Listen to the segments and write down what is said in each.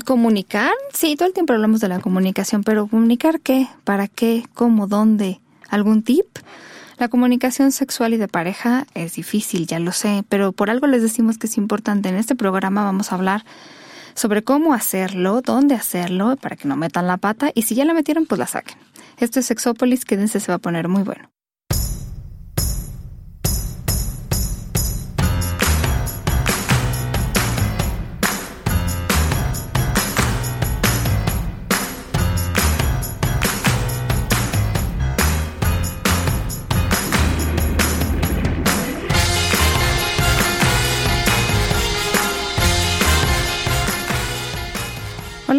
Comunicar, sí, todo el tiempo hablamos de la comunicación, pero comunicar qué, para qué, cómo, dónde, algún tip. La comunicación sexual y de pareja es difícil, ya lo sé, pero por algo les decimos que es importante. En este programa vamos a hablar sobre cómo hacerlo, dónde hacerlo, para que no metan la pata y si ya la metieron, pues la saquen. Esto es Sexópolis, quédense, se va a poner muy bueno.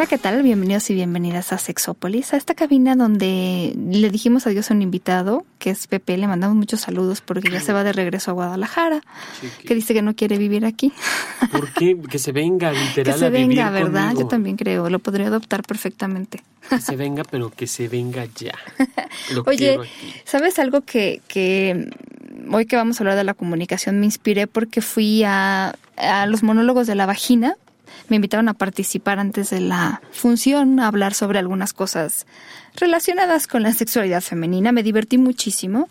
Hola, ¿qué tal? Bienvenidos y bienvenidas a Sexópolis, a esta cabina donde le dijimos adiós a un invitado, que es Pepe, le mandamos muchos saludos porque ya se va de regreso a Guadalajara, que dice que no quiere vivir aquí. ¿Por qué? Que se venga, literal. Que se venga, ¿verdad? Yo también creo, lo podría adoptar perfectamente. Que se venga, pero que se venga ya. Oye, ¿sabes algo que, que hoy que vamos a hablar de la comunicación me inspiré porque fui a, a los monólogos de la vagina me invitaron a participar antes de la función, a hablar sobre algunas cosas relacionadas con la sexualidad femenina. Me divertí muchísimo.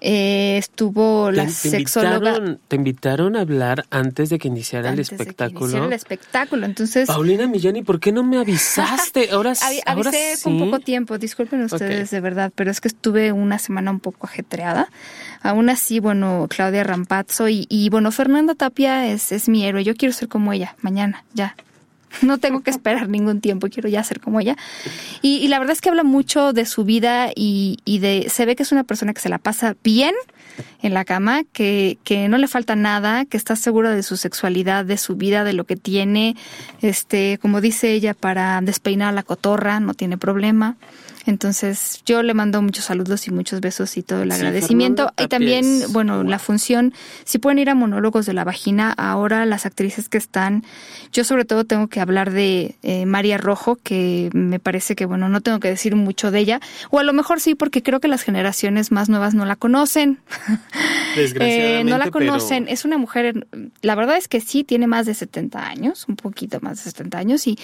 Eh, estuvo la sexóloga. te invitaron a hablar antes de que iniciara el espectáculo. De el espectáculo, entonces. Paulina Millani, ¿por qué no me avisaste? Ahora, sí. avisé con poco tiempo. Disculpen ustedes de verdad, pero es que estuve una semana un poco ajetreada. Aún así, bueno, Claudia Rampazzo y, y bueno, Fernanda Tapia es, es mi héroe. Yo quiero ser como ella mañana, ya. no tengo que esperar ningún tiempo, quiero ya ser como ella. Y, la verdad es que habla mucho de su vida y, de, se ve que es una persona que se la pasa bien en la cama, que, que no le falta nada, que está segura de su sexualidad, de su vida, de lo que tiene, este, como dice ella, para despeinar la cotorra, no tiene problema. Entonces, yo le mando muchos saludos y muchos besos y todo el agradecimiento. Y también, bueno, la función, si pueden ir a monólogos de la vagina, ahora las actrices que están, yo sobre todo tengo que hablar de eh, María Rojo, que me parece que, bueno, no tengo que decir mucho de ella, o a lo mejor sí, porque creo que las generaciones más nuevas no la conocen. Eh, no la conocen. Es una mujer, la verdad es que sí, tiene más de 70 años, un poquito más de 70 años, y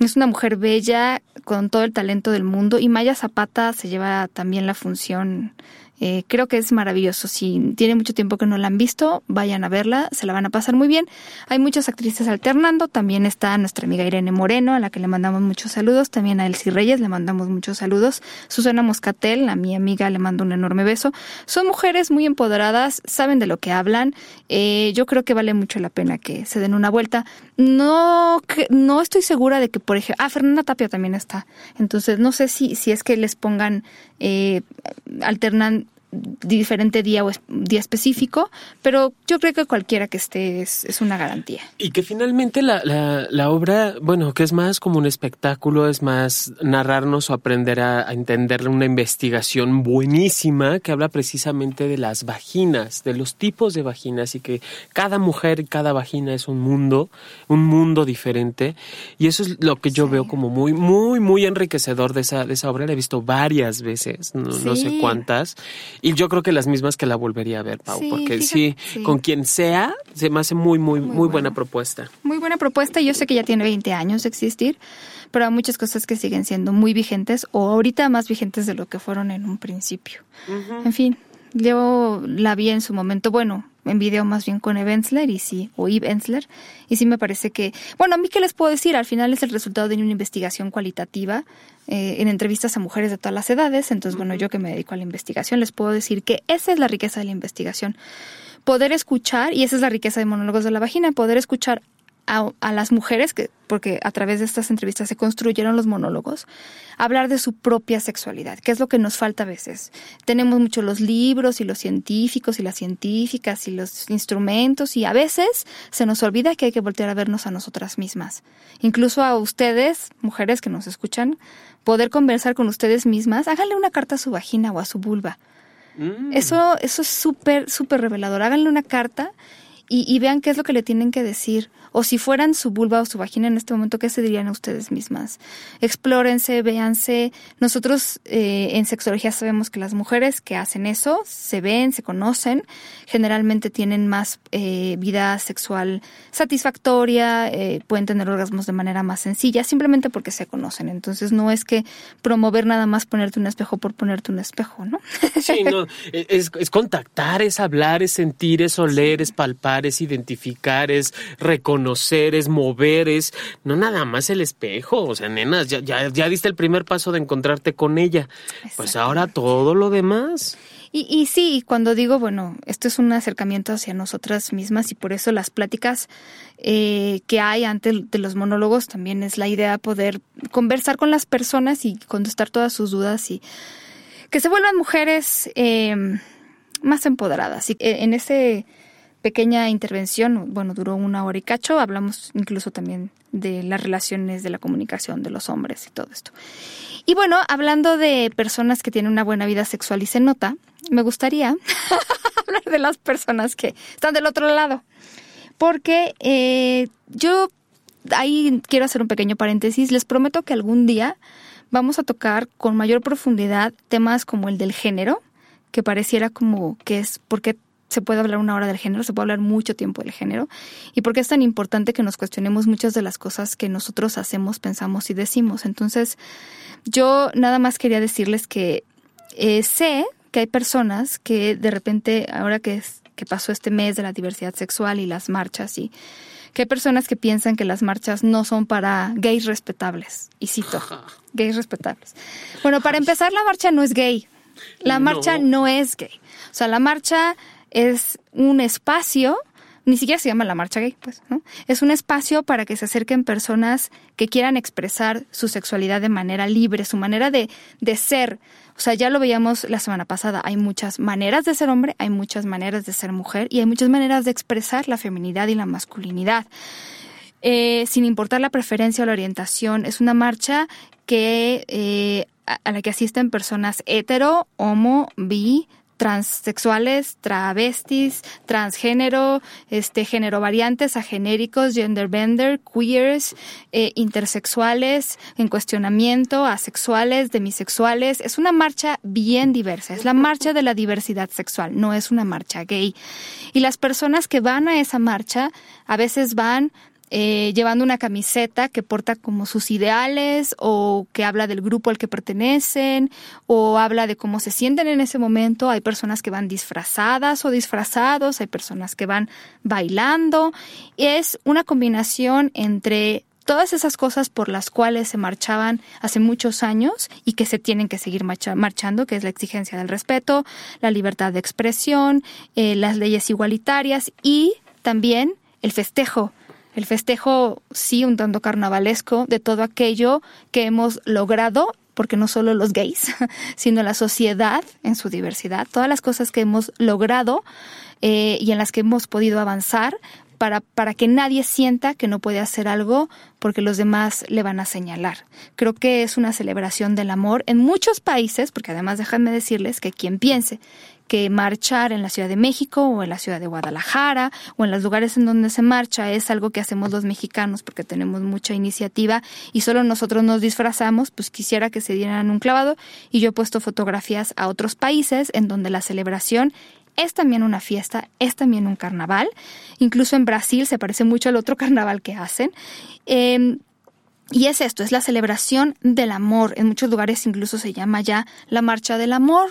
es una mujer bella, con todo el talento del mundo, y Maya Zapata se lleva también la función eh, creo que es maravilloso. Si tiene mucho tiempo que no la han visto, vayan a verla, se la van a pasar muy bien. Hay muchas actrices alternando. También está nuestra amiga Irene Moreno, a la que le mandamos muchos saludos. También a Elsie Reyes le mandamos muchos saludos. Susana Moscatel, a mi amiga, le mando un enorme beso. Son mujeres muy empoderadas, saben de lo que hablan. Eh, yo creo que vale mucho la pena que se den una vuelta. No, no estoy segura de que, por ejemplo, ah, Fernanda Tapia también está. Entonces, no sé si, si es que les pongan, eh, alternan diferente día o día específico, pero yo creo que cualquiera que esté es, una garantía. Y que finalmente la, la, obra, bueno, que es más como un espectáculo, es más narrarnos o aprender a, a entender una investigación buenísima que habla precisamente de las vaginas, de los tipos de vaginas y que cada mujer, cada vagina es un mundo, un mundo diferente. Y eso es lo que yo veo como muy, muy, muy enriquecedor de esa, de esa obra. La he visto varias veces, no sé cuántas. Y yo creo que las mismas que la volvería a ver, Pau, porque sí, con quien sea, se me hace muy, muy, muy, buena. propuesta. Muy buena propuesta. Yo sé que ya tiene 20 años de existir, pero hay muchas cosas que siguen siendo muy vigentes o ahorita más vigentes de lo que fueron en un principio. En fin, yo la vi en su momento, bueno, en video más bien con Eve y sí, o Eve Ensler, y sí me parece que, bueno, a mí qué les puedo decir, al final es el resultado de una investigación cualitativa eh, en entrevistas a mujeres de todas las edades, entonces bueno, yo que me dedico a la investigación les puedo decir que esa es la riqueza de la investigación. Poder escuchar, y esa es la riqueza de monólogos de la vagina, poder escuchar a, las mujeres, que, porque a través de estas entrevistas se construyeron los monólogos, hablar de su propia sexualidad, que es lo que nos falta a veces. Tenemos mucho los libros y los científicos y las científicas y los instrumentos y a veces se nos olvida que hay que voltear a vernos a nosotras mismas. Incluso a ustedes, mujeres que nos escuchan, poder conversar con ustedes mismas, háganle una carta a su vagina o a su vulva. Mm. Eso, eso es súper, súper revelador. Háganle una carta y, vean qué es lo que le tienen que decir. O si fueran su vulva o su vagina en este momento, ¿qué se dirían a ustedes mismas? Explórense, véanse. Nosotros eh, en sexología sabemos que las mujeres que hacen eso se ven, se conocen, generalmente tienen más eh, vida sexual satisfactoria, eh, pueden tener orgasmos de manera más sencilla, simplemente porque se conocen. Entonces no es que promover nada más ponerte un espejo por ponerte un espejo, ¿no? Sí, no, es, es contactar, es hablar, es sentir, es oler, es palpar, es identificar, es reconocer, es mover, es no nada más el espejo. O sea, nenas, ya, ya, ya diste el primer paso de encontrarte con ella. Pues ahora todo lo demás. Y, y sí, cuando digo, bueno, esto es un acercamiento hacia nosotras mismas y por eso las pláticas eh, que hay antes de los monólogos también es la idea de poder conversar con las personas y contestar todas sus dudas y que se vuelvan mujeres eh, más empoderadas. Y eh, en esa pequeña intervención, bueno, duró una hora y cacho, hablamos incluso también de las relaciones de la comunicación de los hombres y todo esto. Y bueno, hablando de personas que tienen una buena vida sexual y se nota, me gustaría hablar de las personas que están del otro lado. Porque eh, yo ahí quiero hacer un pequeño paréntesis. Les prometo que algún día vamos a tocar con mayor profundidad temas como el del género, que pareciera como que es porque se puede hablar una hora del género, se puede hablar mucho tiempo del género, y porque es tan importante que nos cuestionemos muchas de las cosas que nosotros hacemos, pensamos y decimos. Entonces, yo nada más quería decirles que eh, sé que hay personas que de repente, ahora que, que pasó este mes de la diversidad sexual y las marchas, y que hay personas que piensan que las marchas no son para gays respetables. Y cito, gays respetables. Bueno, para empezar, la marcha no es gay. La marcha no es gay. O sea, la marcha es un espacio ni siquiera se llama la marcha gay, pues, ¿no? Es un espacio para que se acerquen personas que quieran expresar su sexualidad de manera libre, su manera de, de ser. O sea, ya lo veíamos la semana pasada, hay muchas maneras de ser hombre, hay muchas maneras de ser mujer y hay muchas maneras de expresar la feminidad y la masculinidad. Eh, sin importar la preferencia o la orientación, es una marcha que eh, a la que asisten personas hetero, homo, bi, transexuales, travestis, transgénero, este, género variantes, agenéricos, gender bender, queers, eh, intersexuales, en cuestionamiento, asexuales, demisexuales. Es una marcha bien diversa, es la marcha de la diversidad sexual, no es una marcha gay. Y las personas que van a esa marcha a veces van eh, llevando una camiseta que porta como sus ideales o que habla del grupo al que pertenecen o habla de cómo se sienten en ese momento. Hay personas que van disfrazadas o disfrazados, hay personas que van bailando. Es una combinación entre todas esas cosas por las cuales se marchaban hace muchos años y que se tienen que seguir marchando, que es la exigencia del respeto, la libertad de expresión, eh, las leyes igualitarias y también el festejo el festejo, sí, un tanto carnavalesco de todo aquello que hemos logrado, porque no solo los gays, sino la sociedad en su diversidad, todas las cosas que hemos logrado eh, y en las que hemos podido avanzar para, para que nadie sienta que no puede hacer algo porque los demás le van a señalar. Creo que es una celebración del amor en muchos países, porque además déjenme decirles que quien piense que marchar en la Ciudad de México o en la Ciudad de Guadalajara o en los lugares en donde se marcha es algo que hacemos los mexicanos porque tenemos mucha iniciativa y solo nosotros nos disfrazamos, pues quisiera que se dieran un clavado y yo he puesto fotografías a otros países en donde la celebración es también una fiesta, es también un carnaval. Incluso en Brasil se parece mucho al otro carnaval que hacen. Eh, y es esto, es la celebración del amor. En muchos lugares incluso se llama ya la marcha del amor.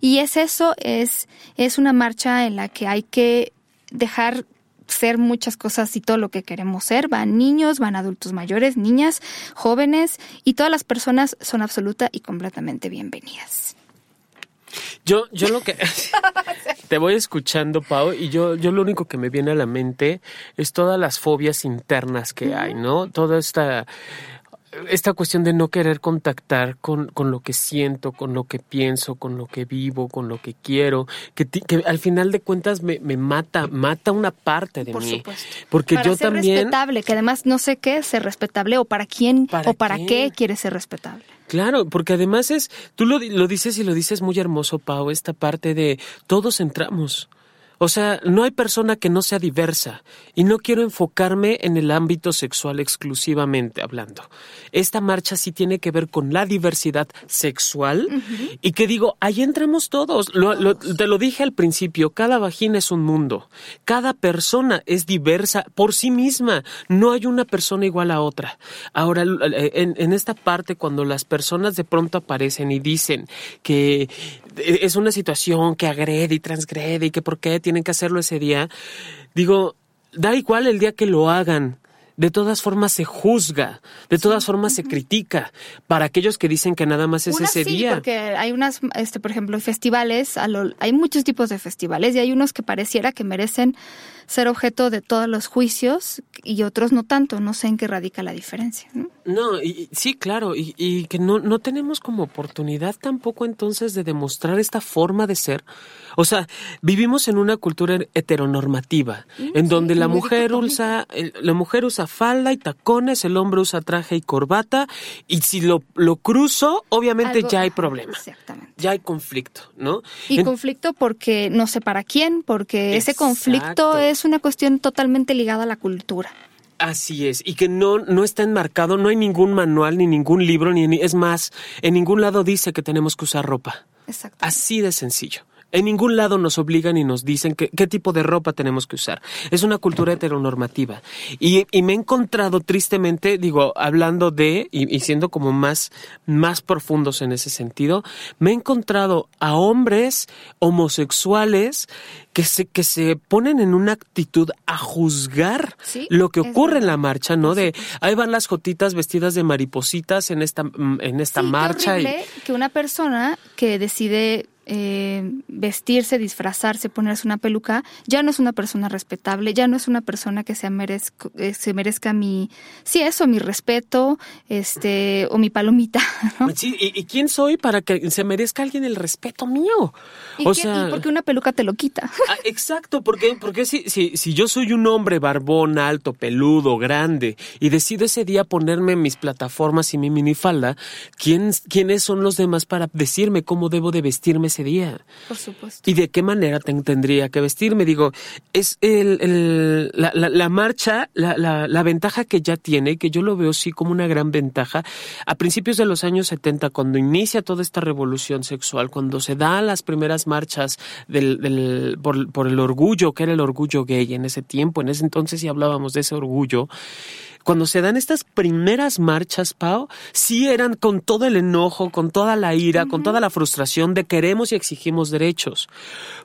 Y es eso, es, es una marcha en la que hay que dejar ser muchas cosas y todo lo que queremos ser. Van niños, van adultos mayores, niñas, jóvenes y todas las personas son absoluta y completamente bienvenidas. Yo, yo lo que te voy escuchando, Pau, y yo, yo lo único que me viene a la mente es todas las fobias internas que hay, ¿no? Toda esta esta cuestión de no querer contactar con, con, lo que siento, con lo que pienso, con lo que vivo, con lo que quiero, que, que al final de cuentas me, me, mata, mata una parte de Por mí. Supuesto. Porque para yo ser también... respetable, que además no sé qué es ser respetable o para quién ¿Para o para qué? qué quiere ser respetable. Claro, porque además es, tú lo, lo dices y lo dices muy hermoso, Pau, esta parte de todos entramos. O sea, no hay persona que no sea diversa y no quiero enfocarme en el ámbito sexual exclusivamente hablando. Esta marcha sí tiene que ver con la diversidad sexual y que digo, ahí entramos todos. te lo dije al principio, cada vagina es un mundo, cada persona es diversa por sí misma, no hay una persona igual a otra. Ahora, en, en esta parte, cuando las personas de pronto aparecen y dicen que es una situación que agrede y transgrede y que por qué tienen que hacerlo ese día. Digo, da igual el día que lo hagan. De todas formas se juzga, de todas formas se critica para aquellos que dicen que nada más es ese sí, día. Porque hay unas, este, por ejemplo, festivales, hay muchos tipos de festivales y hay unos que pareciera que merecen ser objeto de todos los juicios y otros no tanto. No sé en qué radica la diferencia. No, no y, sí, claro, y, y, que no, no tenemos como oportunidad tampoco entonces de demostrar esta forma de ser. O sea, vivimos en una cultura heteronormativa, mm, en donde la mujer usa, la mujer usa falda y tacones, el hombre usa traje y corbata, y si lo, lo cruzo, obviamente ya hay problema. Exactamente. Ya hay conflicto, ¿no? Y conflicto porque no sé para quién, porque ese conflicto es es una cuestión totalmente ligada a la cultura. Así es, y que no, no está enmarcado, no hay ningún manual, ni ningún libro, ni es más, en ningún lado dice que tenemos que usar ropa. Exacto. Así de sencillo. En ningún lado nos obligan y nos dicen qué tipo de ropa tenemos que usar. Es una cultura heteronormativa. Y, y me he encontrado tristemente, digo, hablando de, y, y, siendo como más, más profundos en ese sentido, me he encontrado a hombres homosexuales que se, que se ponen en una actitud a juzgar lo que ocurre en la marcha, ¿no? De ahí van las jotitas vestidas de maripositas en esta, en esta marcha. y... que una persona que decide eh, vestirse, disfrazarse, ponerse una peluca, ya no es una persona respetable, ya no es una persona que se merezca, eh, se merezca mi, sí, eso, mi respeto, este, o mi palomita. Sí, ¿y, quién soy para que se merezca alguien el respeto mío? o sea, porque una peluca te lo quita. Ah, exacto, porque, porque si, si, si yo soy un hombre barbón, alto, peludo, grande, y decido ese día ponerme mis plataformas y mi minifalda, ¿quién, ¿quiénes son los demás para decirme cómo debo de vestirme día. Por supuesto. ¿Y de qué manera tendría que vestirme? Digo, es el, la, marcha, la, la, ventaja que ya tiene, que yo lo veo sí como una gran ventaja, a principios de los años 70, cuando inicia toda esta revolución sexual, cuando se dan las primeras marchas del, del, por, por el orgullo, que era el orgullo gay en ese tiempo, en ese entonces sí hablábamos de ese orgullo, cuando se dan estas primeras marchas, Pau, sí eran con todo el enojo, con toda la ira, con toda la frustración de queremos y exigimos derechos.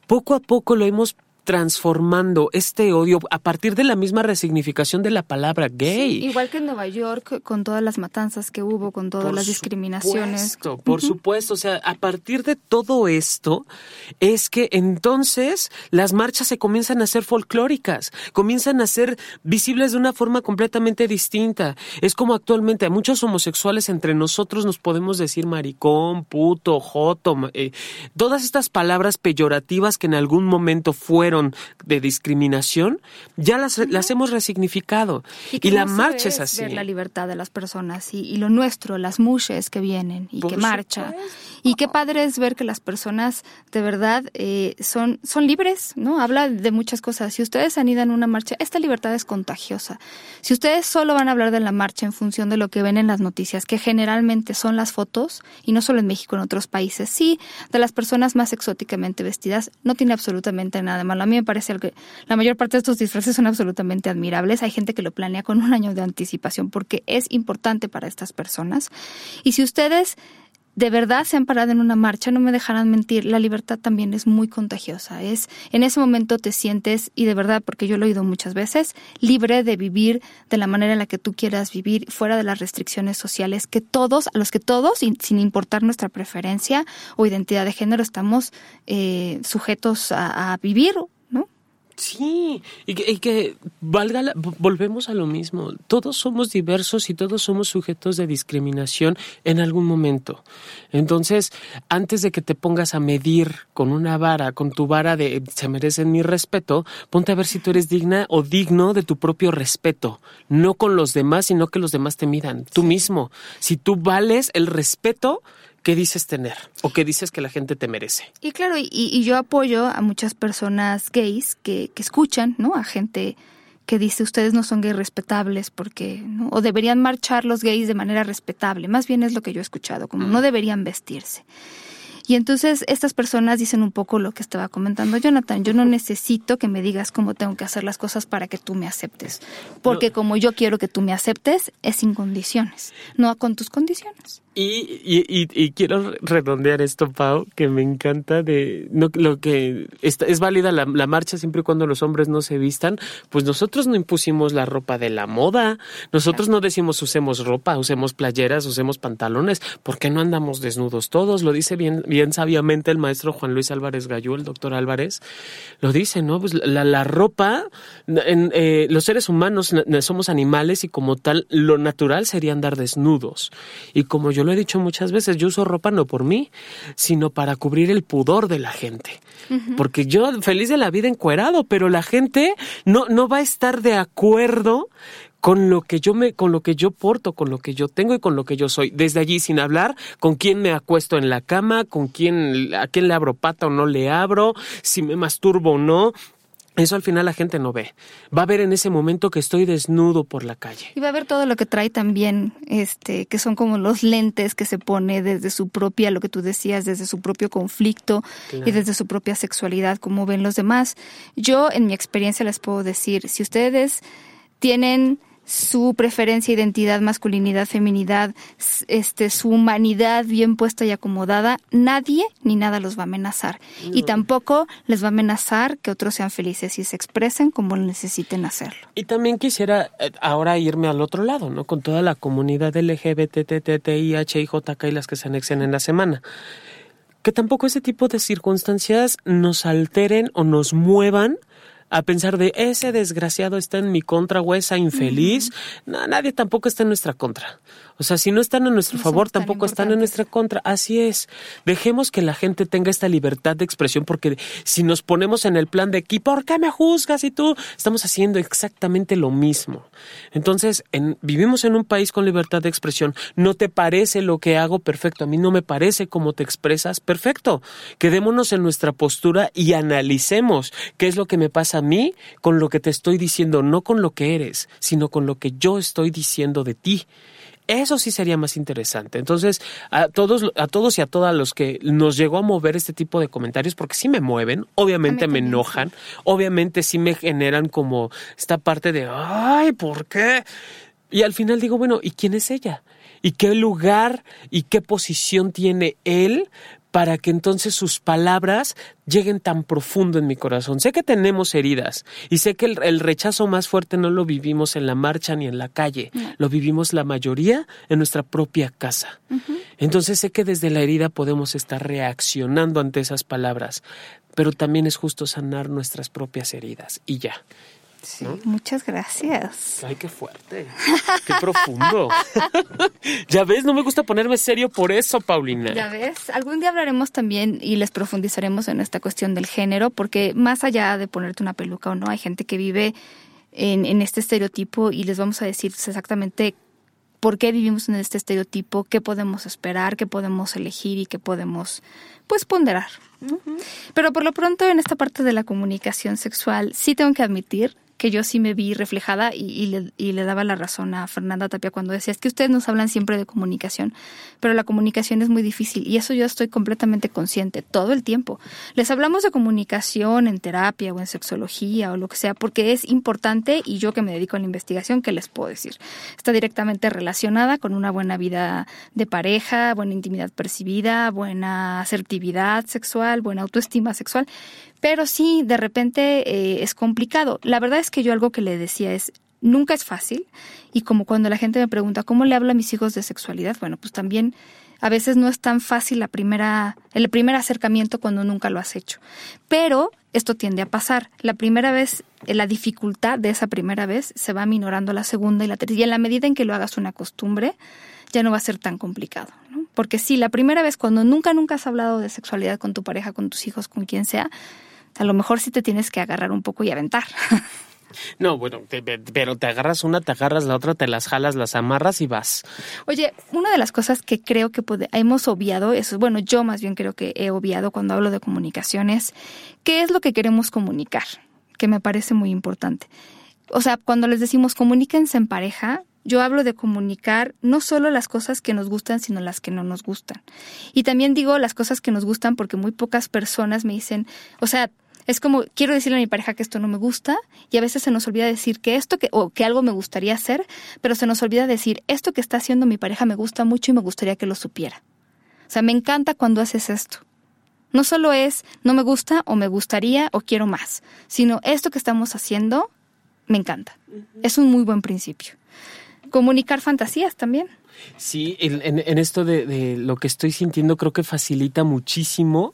Poco a poco lo hemos transformando este odio a partir de la misma resignificación de la palabra gay. igual que en Nueva York, con todas las matanzas que hubo, con todas las discriminaciones. por supuesto, o sea, a partir de todo esto es que entonces las marchas se comienzan a ser folclóricas, comienzan a ser visibles de una forma completamente distinta. Es como actualmente a muchos homosexuales entre nosotros nos podemos decir maricón, puto, joto, eh, todas estas palabras peyorativas que en algún momento fueron de discriminación, ya las, las hemos resignificado. Y, la marcha es, así. Ver la libertad de las personas y, lo nuestro, las mushes que vienen y que marchan. Y qué padre es ver que las personas de verdad eh, son, son libres, ¿no? Habla de muchas cosas. Si ustedes anidan una marcha, esta libertad es contagiosa. Si ustedes solo van a hablar de la marcha en función de lo que ven en las noticias, que generalmente son las fotos, y no solo en México, en otros países, sí, de las personas más exóticamente vestidas, no tiene absolutamente nada de malo a mí me parece que la mayor parte de estos disfraces son absolutamente admirables. Hay gente que lo planea con un año de anticipación porque es importante para estas personas. Y si ustedes de verdad se han parado en una marcha, no me dejarán mentir, la libertad también es muy contagiosa. Es en ese momento te sientes y de verdad, porque yo lo he oído muchas veces, libre de vivir de la manera en la que tú quieras vivir, fuera de las restricciones sociales que todos, a los que todos, sin importar nuestra preferencia o identidad de género, estamos eh, sujetos a, a vivir Sí, y que, valga, volvemos a lo mismo. Todos somos diversos y todos somos sujetos de discriminación en algún momento. Entonces, antes de que te pongas a medir con una vara, con tu vara de se merecen mi respeto, ponte a ver si tú eres digna o digno de tu propio respeto. No con los demás, sino que los demás te midan. Tú mismo. Si tú vales el respeto ¿qué dices tener? ¿O qué dices que la gente te merece? Y claro, y, yo apoyo a muchas personas gays que, que escuchan, ¿no? A gente que dice ustedes no son gays respetables porque o deberían marchar los gays de manera respetable más bien es lo que yo he escuchado como no deberían vestirse y entonces estas personas dicen un poco lo que estaba comentando Jonathan. Yo no necesito que me digas cómo tengo que hacer las cosas para que tú me aceptes. Porque como yo quiero que tú me aceptes, es sin condiciones, no con tus condiciones. Y, y, y, quiero redondear esto, Pau, que me encanta de no, lo que es válida la, la, marcha siempre y cuando los hombres no se vistan. Pues nosotros no impusimos la ropa de la moda. Nosotros no decimos usemos ropa, usemos playeras, usemos pantalones. ¿Por qué no andamos desnudos todos? Lo dice bien, bien sabiamente el maestro Juan Luis Álvarez Gallú, el doctor Álvarez. Lo dice, ¿no? Pues la, la ropa, en, eh, los seres humanos somos animales y como tal, lo natural sería andar desnudos. Y como yo lo he dicho muchas veces, yo uso ropa no por mí, sino para cubrir el pudor de la gente. Porque yo feliz de la vida encuerado, pero la gente no, no va a estar de acuerdo con lo que yo me, con lo que yo porto, con lo que yo tengo y con lo que yo soy. Desde allí, sin hablar, con quién me acuesto en la cama, con quién, a quién le abro pata o no le abro, si me masturbo o no, eso al final la gente no ve. Va a ver en ese momento que estoy desnudo por la calle. Y va a ver todo lo que trae también, este, que son como los lentes que se pone desde su propia, lo que tú decías, desde su propio conflicto y desde su propia sexualidad, como ven los demás. Yo, en mi experiencia, les puedo decir, si ustedes tienen su preferencia, identidad, masculinidad, feminidad, este, su humanidad bien puesta y acomodada, nadie ni nada los va a amenazar. Y tampoco les va a amenazar que otros sean felices y se expresen como necesiten hacerlo. Y también quisiera eh, ahora irme al otro lado, ¿no? Con toda la comunidad LGBT, y las que se anexen en la semana que tampoco ese tipo de circunstancias nos alteren o nos muevan a pensar de ese desgraciado está en mi contra o esa infeliz. no, nadie tampoco está en nuestra contra. O sea, si no están a nuestro favor, tampoco están en nuestra contra. Así es. Dejemos que la gente tenga esta libertad de expresión porque si nos ponemos en el plan de aquí, ¿por qué me juzgas y tú? Estamos haciendo exactamente lo mismo. Entonces, en, vivimos en un país con libertad de expresión. No te parece lo que hago perfecto. A mí no me parece cómo te expresas perfecto. Quedémonos en nuestra postura y analicemos qué es lo que me pasa mí con lo que te estoy diciendo, no con lo que eres, sino con lo que yo estoy diciendo de ti. Eso sí sería más interesante. Entonces, a todos, a todos y a todas los que nos llegó a mover este tipo de comentarios, porque sí me mueven, obviamente me enojan, obviamente sí me generan como esta parte de, ay, ¿por qué? Y al final digo, bueno, ¿y quién es ella? ¿Y qué lugar y qué posición tiene él para que entonces sus palabras lleguen tan profundo en mi corazón. Sé que tenemos heridas y sé que el, rechazo más fuerte no lo vivimos en la marcha ni en la calle, lo vivimos la mayoría en nuestra propia casa. Entonces sé que desde la herida podemos estar reaccionando ante esas palabras, pero también es justo sanar nuestras propias heridas y ya. Sí, muchas gracias. Ay, qué fuerte. Qué profundo. ya ves, no me gusta ponerme serio por eso, Paulina. Ya ves, algún día hablaremos también y les profundizaremos en esta cuestión del género, porque más allá de ponerte una peluca o no, hay gente que vive en, en este estereotipo y les vamos a decir exactamente por qué vivimos en este estereotipo, qué podemos esperar, qué podemos elegir y qué podemos, pues, ponderar. Pero por lo pronto, en esta parte de la comunicación sexual, sí tengo que admitir que yo sí me vi reflejada y, le, y, le, daba la razón a Fernanda Tapia cuando decía, es que ustedes nos hablan siempre de comunicación, pero la comunicación es muy difícil y eso yo estoy completamente consciente todo el tiempo. Les hablamos de comunicación en terapia o en sexología o lo que sea porque es importante y yo que me dedico a la investigación, ¿qué les puedo decir? Está directamente relacionada con una buena vida de pareja, buena intimidad percibida, buena asertividad sexual, buena autoestima sexual, pero sí, de repente eh, es complicado. La verdad es que yo algo que le decía es, nunca es fácil. Y como cuando la gente me pregunta, ¿cómo le hablo a mis hijos de sexualidad? Bueno, pues también a veces no es tan fácil la primera, el primer acercamiento cuando nunca lo has hecho. Pero esto tiende a pasar. La primera vez, eh, la dificultad de esa primera vez se va minorando la segunda y la tercera. Y en la medida en que lo hagas una costumbre, ya no va a ser tan complicado. Porque sí, la primera vez cuando nunca, nunca has hablado de sexualidad con tu pareja, con tus hijos, con quien sea, a lo mejor sí te tienes que agarrar un poco y aventar. No, bueno, pero te agarras una, te agarras la otra, te las jalas, las amarras y vas. Oye, una de las cosas que creo que hemos obviado, eso, bueno, yo más bien creo que he obviado cuando hablo de comunicaciones, ¿qué es lo que queremos comunicar? Que me parece muy importante. O sea, cuando les decimos comuníquense en pareja, yo hablo de comunicar no solo las cosas que nos gustan, sino las que no nos gustan. Y también digo las cosas que nos gustan porque muy pocas personas me dicen, o sea, es como quiero decirle a mi pareja que esto no me gusta y a veces se nos olvida decir que esto que o que algo me gustaría hacer, pero se nos olvida decir esto que está haciendo mi pareja me gusta mucho y me gustaría que lo supiera. O sea, me encanta cuando haces esto. No solo es no me gusta o me gustaría o quiero más, sino esto que estamos haciendo me encanta. Es un muy buen principio. Comunicar fantasías también. Sí, en, esto de, de, lo que estoy sintiendo creo que facilita muchísimo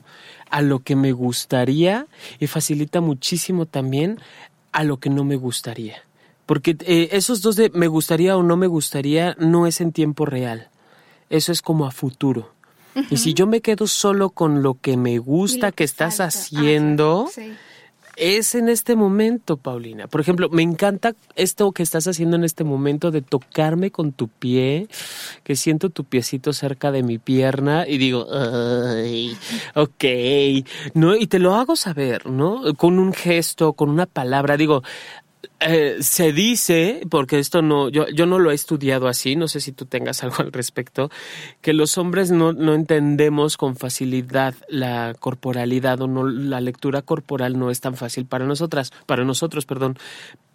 a lo que me gustaría y facilita muchísimo también a lo que no me gustaría. Porque eh, esos dos de me gustaría o no me gustaría no es en tiempo real. Eso es como a futuro. Y si yo me quedo solo con lo que me gusta que, estás haciendo, es en este momento, Paulina. Por ejemplo, me encanta esto que estás haciendo en este momento de tocarme con tu pie, que siento tu piecito cerca de mi pierna y digo, ay, ok, ¿no? Y te lo hago saber, ¿no? Con un gesto, con una palabra, digo, eh, se dice, porque esto no, yo, yo no lo he estudiado así, no sé si tú tengas algo al respecto, que los hombres no, no entendemos con facilidad la corporalidad o no, la lectura corporal no es tan fácil para nosotras, para nosotros, perdón,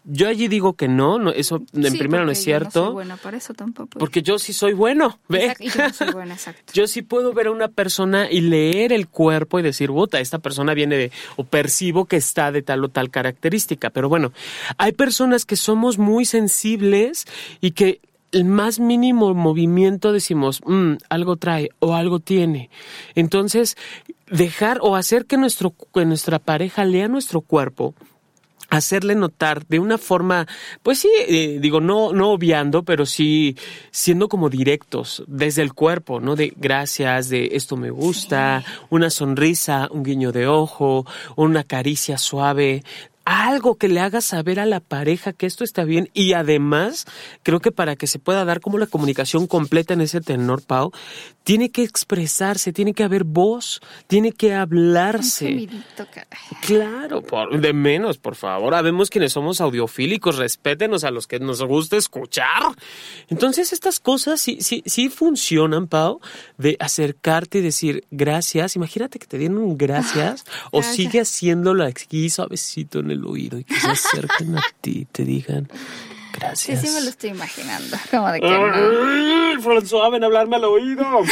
yo allí digo que no, no eso en primero no es cierto. Yo no soy buena para eso tampoco. Porque yo sí soy bueno, ¿ve? yo no soy buena, exacto. yo sí puedo ver a una persona y leer el cuerpo y decir, puta, esta persona viene de, o percibo que está de tal o tal característica. Pero bueno, hay personas que somos muy sensibles y que el más mínimo movimiento decimos, mm, algo trae o algo tiene. Entonces, dejar o hacer que, nuestro, que nuestra pareja lea nuestro cuerpo hacerle notar de una forma, pues sí, eh, digo, no, no obviando, pero sí siendo como directos desde el cuerpo, ¿no? De gracias, de esto me gusta, una sonrisa, un guiño de ojo, una caricia suave, algo que le haga saber a la pareja que esto está bien y además creo que para que se pueda dar como la comunicación completa en ese tenor, Pau, tiene que expresarse, tiene que haber voz, tiene que hablarse. Claro, por, de menos, por favor. Habemos quienes somos audiofílicos, respétenos a los que nos gusta escuchar. Entonces estas cosas sí, sí, sí funcionan, Pau, de acercarte y decir gracias. Imagínate que te den un gracias, o sigue haciéndolo aquí suavecito en el oído y que se acerquen a ti y te digan gracias. Sí, sí me lo estoy imaginando. Como de que no. François, ven a hablarme al oído.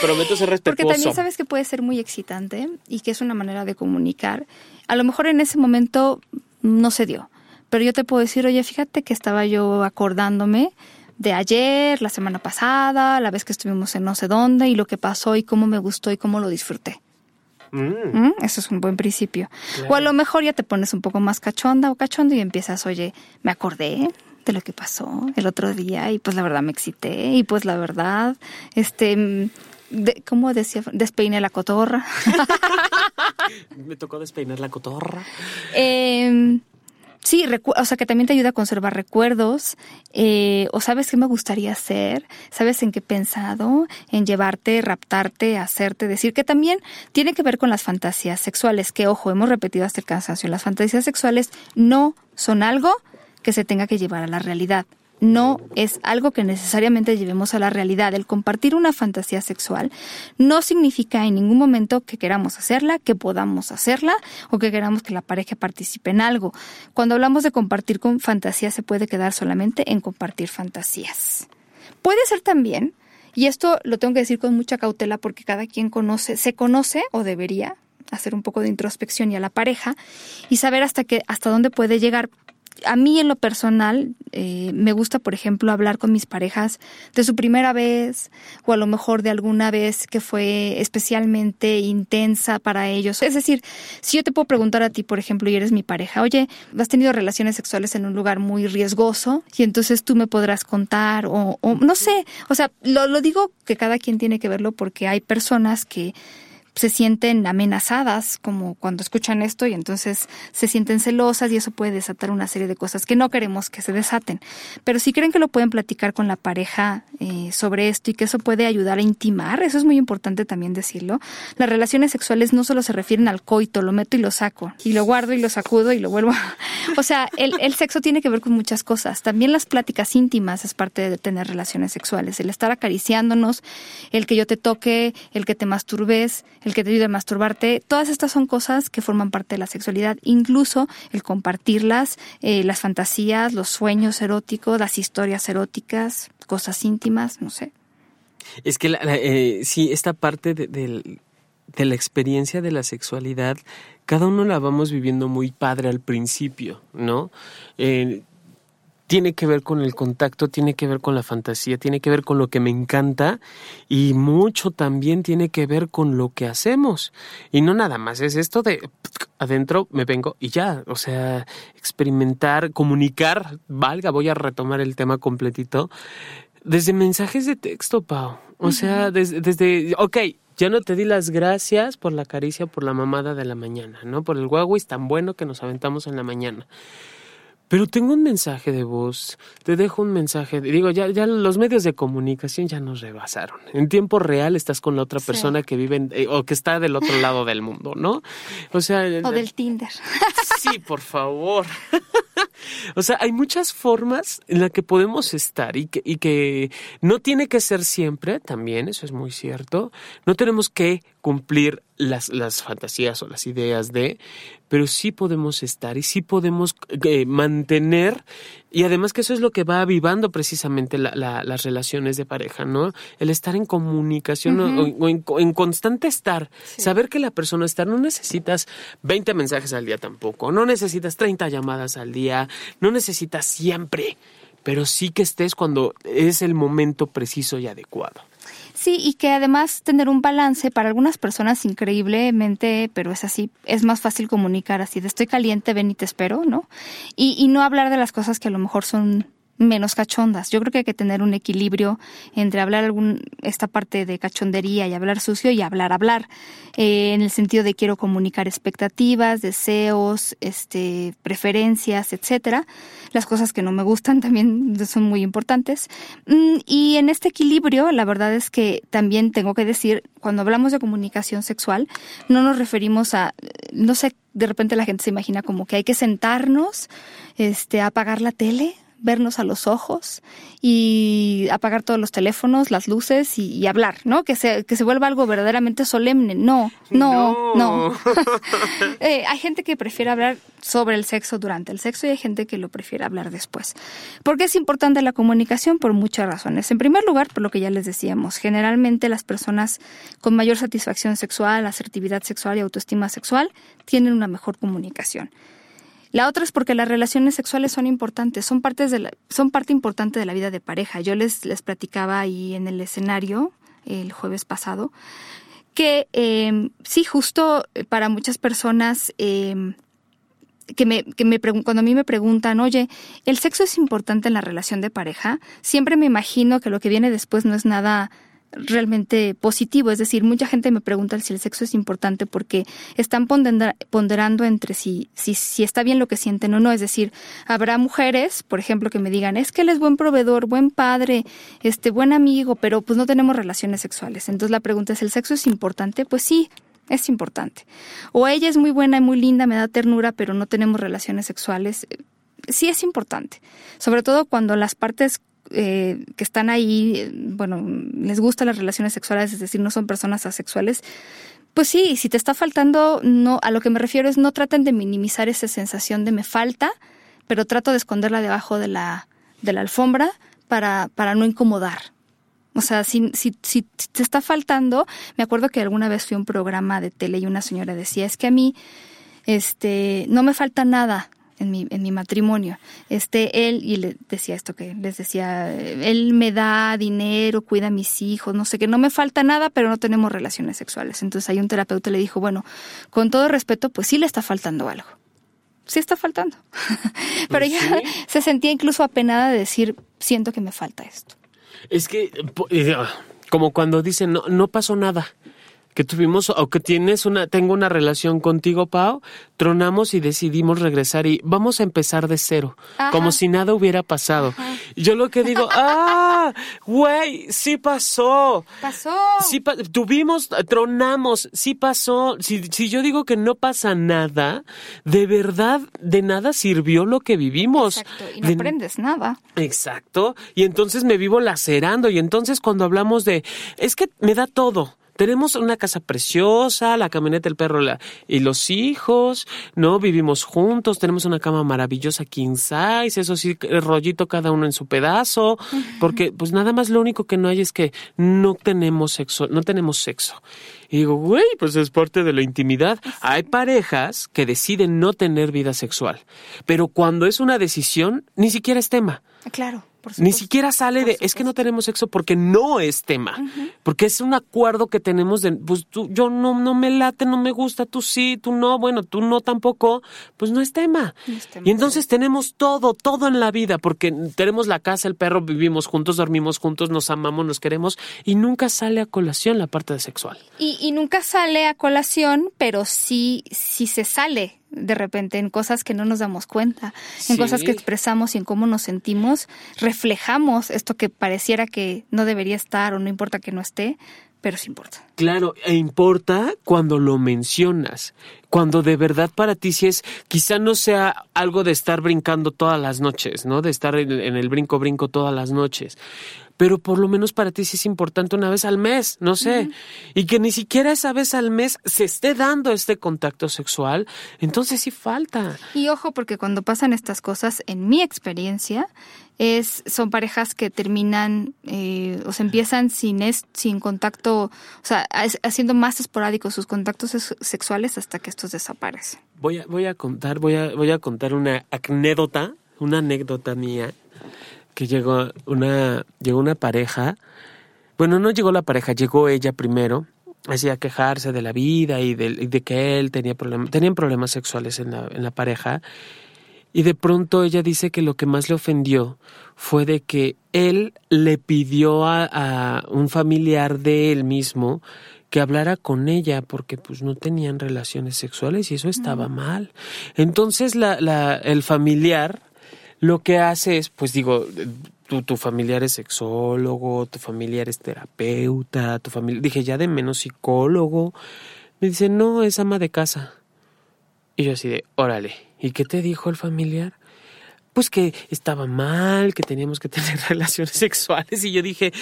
Prometo ser respetuoso. Porque también sabes que puede ser muy excitante y que es una manera de comunicar. A lo mejor en ese momento no se dio, pero yo te puedo decir, oye, fíjate que estaba yo acordándome de ayer, la semana pasada, la vez que estuvimos en no sé dónde y lo que pasó y cómo me gustó y cómo lo disfruté. Mm. Eso es un buen principio. O a lo mejor ya te pones un poco más cachonda o cachondo y empiezas, oye, me acordé de lo que pasó el otro día y pues la verdad me excité y pues la verdad, este, de, ¿cómo decía? Despeiné la cotorra. me tocó despeinar la cotorra. Eh, Sí, o sea, que también te ayuda a conservar recuerdos, eh, o sabes qué me gustaría hacer, sabes en qué he pensado, en llevarte, raptarte, hacerte, decir que también tiene que ver con las fantasías sexuales, que ojo, hemos repetido hasta el cansancio, las fantasías sexuales no son algo que se tenga que llevar a la realidad no es algo que necesariamente llevemos a la realidad. El compartir una fantasía sexual no significa en ningún momento que queramos hacerla, que podamos hacerla o que queramos que la pareja participe en algo. Cuando hablamos de compartir con fantasía se puede quedar solamente en compartir fantasías. Puede ser también, y esto lo tengo que decir con mucha cautela porque cada quien conoce, se conoce o debería hacer un poco de introspección y a la pareja y saber hasta qué, hasta dónde puede llegar a mí en lo personal eh, me gusta, por ejemplo, hablar con mis parejas de su primera vez o a lo mejor de alguna vez que fue especialmente intensa para ellos. Es decir, si yo te puedo preguntar a ti, por ejemplo, y eres mi pareja, oye, has tenido relaciones sexuales en un lugar muy riesgoso y entonces tú me podrás contar o, no sé, o sea, lo, lo digo que cada quien tiene que verlo porque hay personas que se sienten amenazadas como cuando escuchan esto y entonces se sienten celosas y eso puede desatar una serie de cosas que no queremos que se desaten. Pero si creen que lo pueden platicar con la pareja eh, sobre esto y que eso puede ayudar a intimar, eso es muy importante también decirlo. Las relaciones sexuales no solo se refieren al coito, lo meto y lo saco y lo guardo y lo sacudo y lo vuelvo. o sea, el, el sexo tiene que ver con muchas cosas. También las pláticas íntimas es parte de tener relaciones sexuales. El estar acariciándonos, el que yo te toque, el que te masturbes, el que te ayude a masturbarte, todas estas son cosas que forman parte de la sexualidad, incluso el compartirlas, eh, las fantasías, los sueños eróticos, las historias eróticas, cosas íntimas, no sé. Es que eh, sí, esta parte de, la experiencia de la sexualidad, cada uno la vamos viviendo muy padre al principio, ¿no? Eh, tiene que ver con el contacto, tiene que ver con la fantasía, tiene que ver con lo que me encanta y mucho también tiene que ver con lo que hacemos. Y no nada más, es esto de adentro me vengo y ya, o sea, experimentar, comunicar, valga, voy a retomar el tema completito, desde mensajes de texto, Pau. O sea, desde, desde, ok, ya no te di las gracias por la caricia, por la mamada de la mañana, ¿no? Por el Huawei tan bueno que nos aventamos en la mañana. Pero tengo un mensaje de voz, te dejo un mensaje, digo, ya, ya los medios de comunicación ya nos rebasaron. En tiempo real estás con la otra persona que vive eh, o que está del otro lado del mundo, ¿no? O sea... O del Tinder. Sí, por favor. O sea, hay muchas formas en las que podemos estar y que, y que no tiene que ser siempre, también, eso es muy cierto. No tenemos que cumplir las, las fantasías o las ideas de, pero sí podemos estar y sí podemos eh, mantener, y además que eso es lo que va avivando precisamente las relaciones de pareja, ¿no? El estar en comunicación o, en, constante estar, saber que la persona está, no necesitas 20 mensajes al día tampoco, no necesitas 30 llamadas al día, no necesitas siempre, pero sí que estés cuando es el momento preciso y adecuado. Sí, y que además tener un balance para algunas personas increíblemente, pero es así, es más fácil comunicar así de estoy caliente, ven y te espero, ¿no? Y, y no hablar de las cosas que a lo mejor son menos cachondas. Yo creo que hay que tener un equilibrio entre hablar algún, esta parte de cachondería y hablar sucio y hablar, hablar, eh, en el sentido de quiero comunicar expectativas, deseos, este, preferencias, etcétera. Las cosas que no me gustan también son muy importantes. Mm, y en este equilibrio, la verdad es que también tengo que decir, cuando hablamos de comunicación sexual, no nos referimos a, no sé, de repente la gente se imagina como que hay que sentarnos, este, apagar la tele, vernos a los ojos y apagar todos los teléfonos, las luces y, hablar, ¿no? Que se, que se vuelva algo verdaderamente solemne. No, no, no. Eh, hay gente que prefiere hablar sobre el sexo durante el sexo y hay gente que lo prefiere hablar después. ¿Por qué es importante la comunicación? Por muchas razones. En primer lugar, por lo que ya les decíamos, generalmente las personas con mayor satisfacción sexual, asertividad sexual y autoestima sexual tienen una mejor comunicación. La otra es porque las relaciones sexuales son importantes, son, partes de son parte importante de la vida de pareja. Yo les, les platicaba ahí en el escenario el jueves pasado que eh, sí, justo para muchas personas eh, que me, que me cuando a mí me preguntan, oye, ¿el sexo es importante en la relación de pareja? Siempre me imagino que lo que viene después no es nada realmente positivo. Es decir, mucha gente me pregunta si el sexo es importante porque están ponderando entre si, si, si está bien lo que sienten o no. Es decir, habrá mujeres, por ejemplo, que me digan, es que él es buen proveedor, buen padre, este, buen amigo, pero pues no tenemos relaciones sexuales. Entonces la pregunta es, ¿el sexo es importante? Pues sí, es importante. O ella es muy buena y muy linda, me da ternura, pero no tenemos relaciones sexuales. Sí es importante, sobre todo cuando las partes eh, que están ahí, bueno, les gustan las relaciones sexuales, es decir, no son personas asexuales, pues sí, si te está faltando, no, a lo que me refiero es no traten de minimizar esa sensación de me falta, pero trato de esconderla debajo de la, de la alfombra para, para no incomodar. O sea, si, si, si te está faltando, me acuerdo que alguna vez fui a un programa de tele y una señora decía, es que a mí, este, no me falta nada, en mi, en mi matrimonio. Este, él, y le decía esto que les decía, él me da dinero, cuida a mis hijos, no sé que no me falta nada, pero no tenemos relaciones sexuales. Entonces ahí un terapeuta le dijo, bueno, con todo respeto, pues sí le está faltando algo. Sí está faltando. pero ella se sentía incluso apenada de decir, siento que me falta esto. Es que, eh, como cuando dicen, no, no pasó nada que tuvimos o que tienes una, tengo una relación contigo, Pau, tronamos y decidimos regresar y vamos a empezar de cero, como si nada hubiera pasado. Yo lo que digo, ah, güey, sí pasó. Pasó. Sí, tuvimos, tronamos, sí pasó. Si, si yo digo que no pasa nada, de verdad, de nada sirvió lo que vivimos. Exacto, y no aprendes nada. Exacto, y entonces me vivo lacerando y entonces cuando hablamos de, es que me da todo tenemos una casa preciosa, la camioneta, el perro y los hijos, ¿no? Vivimos juntos, tenemos una cama maravillosa king size, eso sí, el rollito cada uno en su pedazo, porque pues nada más lo único que no hay es que no tenemos sexo, no tenemos sexo. Y digo, güey, pues es parte de la intimidad. Hay parejas que deciden no tener vida sexual, pero cuando es una decisión, ni siquiera es tema. Claro. Ni siquiera sale de, es que no tenemos sexo porque no es tema, porque es un acuerdo que tenemos de, pues tú, yo no, no me late, no me gusta, tú sí, tú no, bueno, tú no tampoco, pues no es tema. y entonces tenemos todo, todo en la vida, porque tenemos la casa, el perro, vivimos juntos, dormimos juntos, nos amamos, nos queremos, y nunca sale a colación la parte de sexual. Y, y nunca sale a colación, pero sí, sí se sale de repente en cosas que no nos damos cuenta, en cosas que expresamos y en cómo nos sentimos, reflejamos esto que pareciera que no debería estar o no importa que no esté, pero sí importa. Claro, e importa cuando lo mencionas, cuando de verdad para ti si es, quizá no sea algo de estar brincando todas las noches, ¿no? De estar en, en el brinco brinco todas las noches pero por lo menos para ti sí es importante una vez al mes, no sé, y que ni siquiera esa vez al mes se esté dando este contacto sexual, entonces sí falta. Y ojo, porque cuando pasan estas cosas, en mi experiencia, es son parejas que terminan eh, o se empiezan sin es, sin contacto, o sea, haciendo más esporádicos sus contactos sexuales hasta que estos desaparecen. Voy a voy a contar, voy a voy a contar una anécdota, una anécdota mía que llegó una, llegó una pareja, bueno, no llegó la pareja, llegó ella primero, hacía quejarse de la vida y de, que él tenía problemas, tenían problemas sexuales en la, en la pareja, y de pronto ella dice que lo que más le ofendió fue de que él le pidió a, a, un familiar de él mismo que hablara con ella porque pues no tenían relaciones sexuales y eso estaba mal. Entonces la, la, el familiar lo que hace es, pues digo, tu, tu familiar es sexólogo, tu familiar es terapeuta, tu familia, dije ya de menos psicólogo. Me dice, no, es ama de casa. Y yo así de, órale, ¿y qué te dijo el familiar? Pues que estaba mal, que teníamos que tener relaciones sexuales. Y yo dije,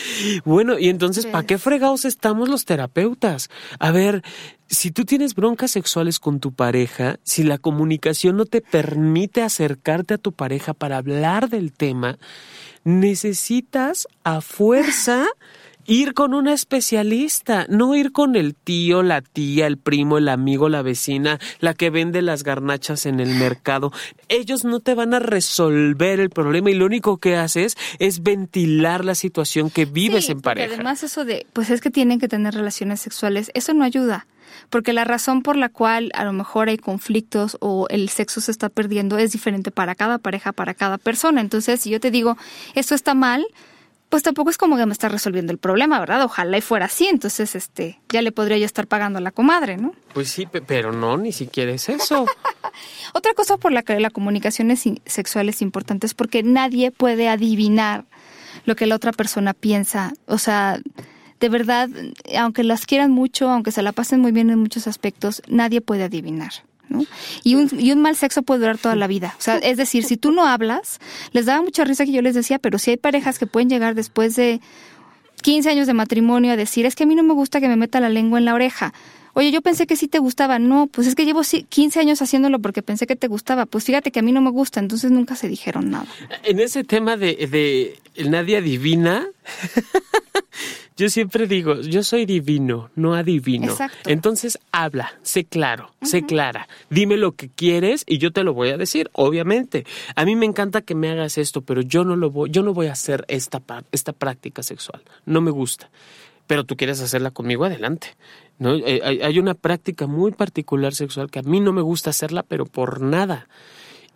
bueno, y entonces, ¿para qué fregados estamos los terapeutas? A ver, si tú tienes broncas sexuales con tu pareja, si la comunicación no te permite acercarte a tu pareja para hablar del tema, necesitas a fuerza ir con una especialista, no ir con el tío, la tía, el primo, el amigo, la vecina, la que vende las garnachas en el mercado. Ellos no te van a resolver el problema y lo único que haces es ventilar la situación que vives en pareja. Además eso de, pues es que tienen que tener relaciones sexuales, eso no ayuda. Porque la razón por la cual a lo mejor hay conflictos o el sexo se está perdiendo es diferente para cada pareja, para cada persona. Entonces, si yo te digo, esto está mal, pues tampoco es como que me está resolviendo el problema, ¿verdad? Ojalá y fuera así, entonces este, ya le podría yo estar pagando a la comadre, ¿no? Pues sí, pero no, ni siquiera es eso. Otra cosa por la que la comunicación sexual es importante es porque nadie puede adivinar lo que la otra persona piensa, o sea, de verdad, aunque las quieran mucho, aunque se la pasen muy bien en muchos aspectos, nadie puede adivinar. Y un, y un mal sexo puede durar toda la vida. Es decir, si tú no hablas, les daba mucha risa que yo les decía, pero si hay parejas que pueden llegar después de 15 años de matrimonio a decir, es que a mí no me gusta que me meta la lengua en la oreja. Oye, yo pensé que sí te gustaba. No, pues es que llevo 15 años haciéndolo porque pensé que te gustaba. Pues fíjate que a mí no me gusta, entonces nunca se dijeron nada. En ese tema de, de nadie adivina, yo siempre digo, yo soy divino, no adivino. Exacto. Entonces habla, sé claro, sé clara. Dime lo que quieres y yo te lo voy a decir, obviamente. A mí me encanta que me hagas esto, pero yo no lo voy, yo no voy a hacer esta, esta práctica sexual. No me gusta pero tú quieres hacerla conmigo, adelante. ¿no? Eh, hay, una práctica muy particular sexual que a mí no me gusta hacerla, pero por nada.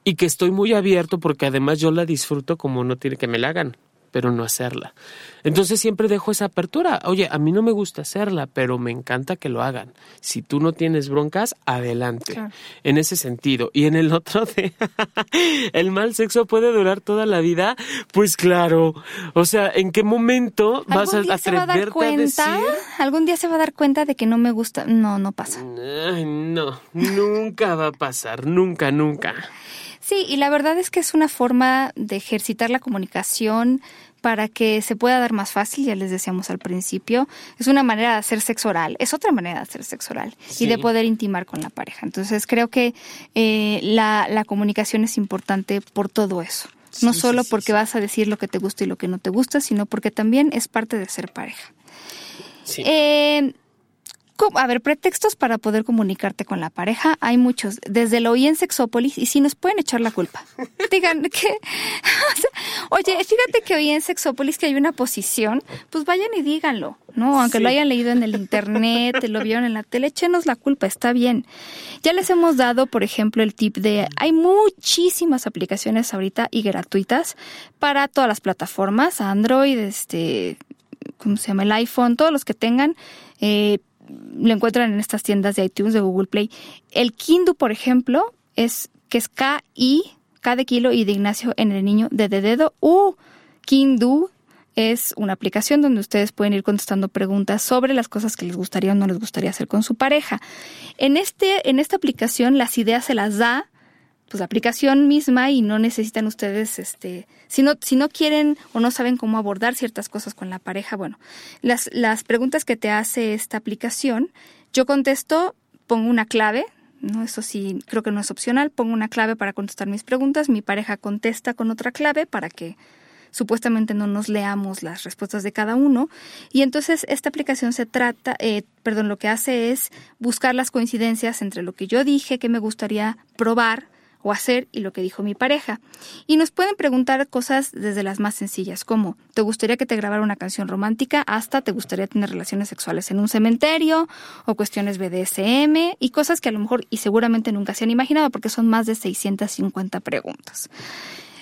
Y que estoy muy abierto porque además yo la disfruto como no tiene que me la hagan pero no hacerla. Entonces siempre dejo esa apertura. Oye, a mí no me gusta hacerla, pero me encanta que lo hagan. Si tú no tienes broncas, adelante. En ese sentido. Y en el otro de el mal sexo puede durar toda la vida, pues claro. O sea, ¿en qué momento vas a atreverte a, decir? ¿Algún día se va a dar cuenta de que no me gusta? No, no pasa. no, nunca va a pasar, nunca, nunca. Sí, y la verdad es que es una forma de ejercitar la comunicación, para que se pueda dar más fácil, ya les decíamos al principio, es una manera de hacer sexo oral, es otra manera de hacer sexo oral y de poder intimar con la pareja. Entonces creo que eh, la, la, comunicación es importante por todo eso. no solo porque vas a decir lo que te gusta y lo que no te gusta, sino porque también es parte de ser pareja. Eh, a ver, pretextos para poder comunicarte con la pareja, hay muchos. Desde lo oí en Sexópolis y si nos pueden echar la culpa. Digan que, oye, fíjate que oí en Sexópolis que hay una posición, pues vayan y díganlo, ¿no? Aunque lo hayan leído en el internet, lo vieron en la tele, échenos la culpa, está bien. Ya les hemos dado, por ejemplo, el tip de, hay muchísimas aplicaciones ahorita y gratuitas para todas las plataformas, Android, este, ¿cómo se llama? El iPhone, todos los que tengan. Eh, lo encuentran en estas tiendas de iTunes, de Google Play. El Kindu, por ejemplo, es que es K-I, K de kilo y de Ignacio en el niño de, de dedo. U Kindu es una aplicación donde ustedes pueden ir contestando preguntas sobre las cosas que les gustaría o no les gustaría hacer con su pareja. En, este, en esta aplicación las ideas se las da pues la aplicación misma y no necesitan ustedes, este, si no, si no quieren o no saben cómo abordar ciertas cosas con la pareja, bueno, las, las preguntas que te hace esta aplicación, yo contesto, pongo una clave, ¿no? Eso sí, creo que no es opcional, pongo una clave para contestar mis preguntas, mi pareja contesta con otra clave para que supuestamente no nos leamos las respuestas de cada uno. Y entonces esta aplicación se trata, eh, perdón, lo que hace es buscar las coincidencias entre lo que yo dije que me gustaría probar o hacer y lo que dijo mi pareja. Y nos pueden preguntar cosas desde las más sencillas, como ¿te gustaría que te grabara una canción romántica? hasta ¿te gustaría tener relaciones sexuales en un cementerio? o cuestiones BDSM y cosas que a lo mejor y seguramente nunca se han imaginado porque son más de 650 preguntas.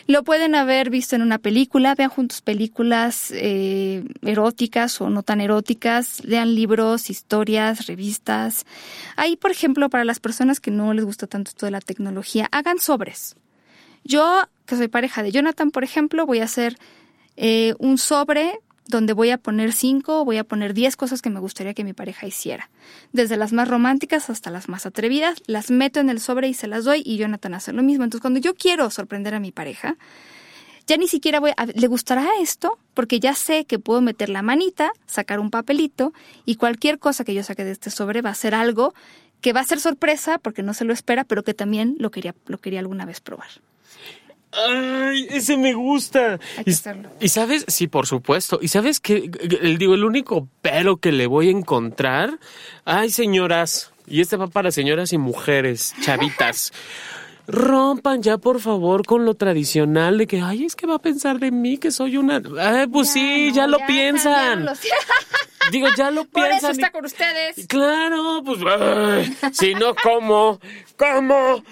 Lo pueden haber visto en una película, vean juntos películas eh, eróticas o no tan eróticas, lean libros, historias, revistas. Ahí, por ejemplo, para las personas que no les gusta tanto esto de la tecnología, hagan sobres. Yo, que soy pareja de Jonathan, por ejemplo, voy a hacer eh, un sobre donde voy a poner cinco, voy a poner diez cosas que me gustaría que mi pareja hiciera. Desde las más románticas hasta las más atrevidas, las meto en el sobre y se las doy y Jonathan hace lo mismo. Entonces, cuando yo quiero sorprender a mi pareja, ya ni siquiera voy a, ¿le gustará esto? Porque ya sé que puedo meter la manita, sacar un papelito y cualquier cosa que yo saque de este sobre va a ser algo que va a ser sorpresa porque no se lo espera, pero que también lo quería, lo quería alguna vez probar. Ay, ese me gusta. y, sabes, sí, por supuesto. Y sabes que, digo, el único pero que le voy a encontrar, ay, señoras, y este va para señoras y mujeres, chavitas. Rompan ya, por favor, con lo tradicional de que, ay, es que va a pensar de mí que soy una. Ay, pues sí, ya lo piensan. Digo, ya lo piensan. Por eso está con ustedes. Claro, pues, si no, ¿cómo? ¿Cómo?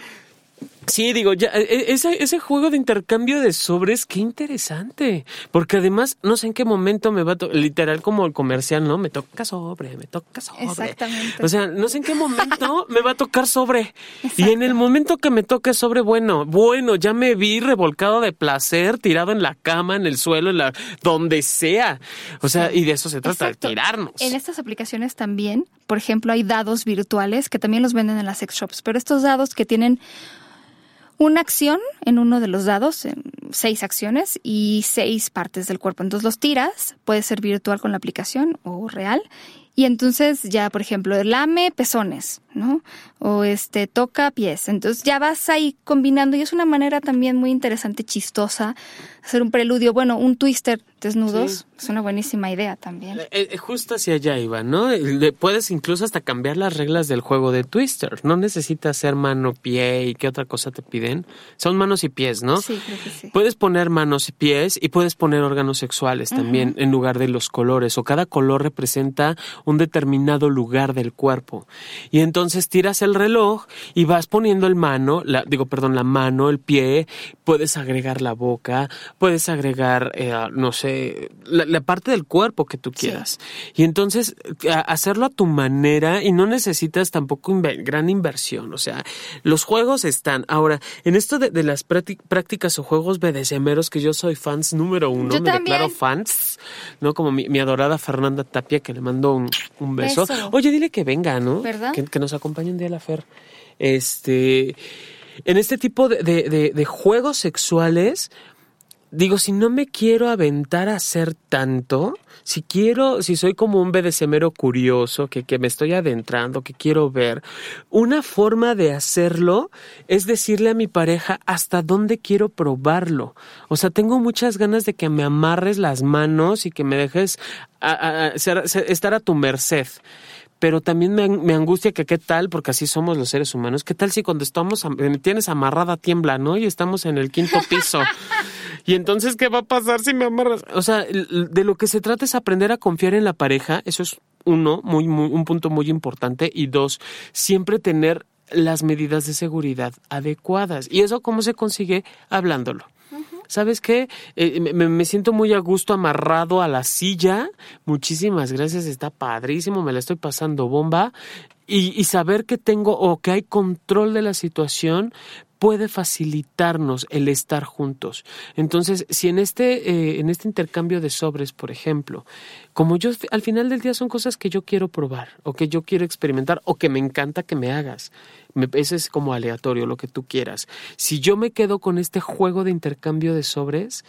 Sí, digo, ya, e, e, ese, ese juego de intercambio de sobres, qué interesante. Porque además, no sé en qué momento me va a tocar, literal como el comercial, ¿no? Me toca sobre, me toca sobre. Exactamente. O sea, no sé en qué momento me va a tocar sobre. Y en el momento que me toque sobre, bueno, bueno, ya me vi revolcado de placer, tirado en la cama, en el suelo, en la, donde sea. O sea, y de eso se trata, de tirarnos. En estas aplicaciones también, por ejemplo, hay dados virtuales que también los venden en las sex shops, pero estos dados que tienen una acción en uno de los dados, seis acciones y seis partes del cuerpo. Entonces los tiras, puede ser virtual con la aplicación o real, y entonces ya, por ejemplo, lame pezones, ¿no? O este toca pies. Entonces ya vas ahí combinando y es una manera también muy interesante, chistosa, hacer un preludio, bueno, un twister desnudos, es una buenísima idea también. Eh, eh, justo hacia allá iba, ¿no? Le puedes incluso hasta cambiar las reglas del juego de twister. No necesitas ser mano, pie y qué otra cosa te piden. Son manos y pies, ¿no? Sí, creo que sí. Puedes poner manos y pies y puedes poner órganos sexuales también en lugar de los colores o cada color representa un determinado lugar del cuerpo. Y entonces tiras el reloj y vas poniendo el mano, la, digo, perdón, la mano, el pie, puedes agregar la boca, puedes agregar, eh, no sé, la, parte del cuerpo que tú quieras. Y entonces hacerlo a tu manera y no necesitas tampoco gran inversión. O sea, los juegos están. Ahora, en esto de, las prácticas o juegos BDSMeros, que yo soy fans número uno, me declaro fans, ¿no? Como mi, adorada Fernanda Tapia, que le mando un, beso. Oye, dile que venga, ¿no? ¿Verdad? Que, nos acompañe un día a la Fer. Este. En este tipo de juegos sexuales, digo, si no me quiero aventar a hacer tanto, si quiero, si soy como un BDSMero curioso, que, que me estoy adentrando, que quiero ver, una forma de hacerlo es decirle a mi pareja hasta dónde quiero probarlo. O sea, tengo muchas ganas de que me amarres las manos y que me dejes estar a tu merced pero también me, angustia que qué tal, porque así somos los seres humanos, qué tal si cuando estamos, me tienes amarrada tiembla, ¿no? Y estamos en el quinto piso. y entonces, ¿qué va a pasar si me amarras? O sea, de lo que se trata es aprender a confiar en la pareja, eso es uno, muy, muy, un punto muy importante, y dos, siempre tener las medidas de seguridad adecuadas. ¿Y eso cómo se consigue? Hablándolo. ¿Sabes qué? Eh, me, siento muy a gusto amarrado a la silla. Muchísimas gracias, está padrísimo, me la estoy pasando bomba. Y, y saber que tengo o que hay control de la situación puede facilitarnos el estar juntos. Entonces, si en este, eh, en este intercambio de sobres, por ejemplo, como yo al final del día son cosas que yo quiero probar o que yo quiero experimentar o que me encanta que me hagas. Me, ese es como aleatorio, lo que tú quieras. Si yo me quedo con este juego de intercambio de sobres,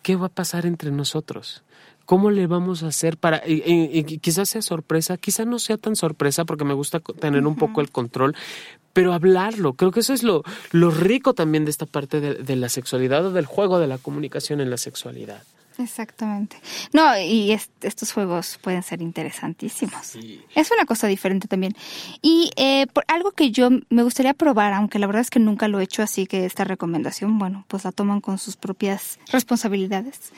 ¿qué va a pasar entre nosotros? ¿Cómo le vamos a hacer para, y, quizás sea sorpresa, quizás no sea tan sorpresa porque me gusta tener un poco el control, pero hablarlo. Creo que eso es lo, lo rico también de esta parte de, la sexualidad o del juego de la comunicación en la sexualidad. Exactamente. No, y estos juegos pueden ser interesantísimos. Es una cosa diferente también. Y eh, por algo que yo me gustaría probar, aunque la verdad es que nunca lo he hecho, así que esta recomendación, bueno, pues la toman con sus propias responsabilidades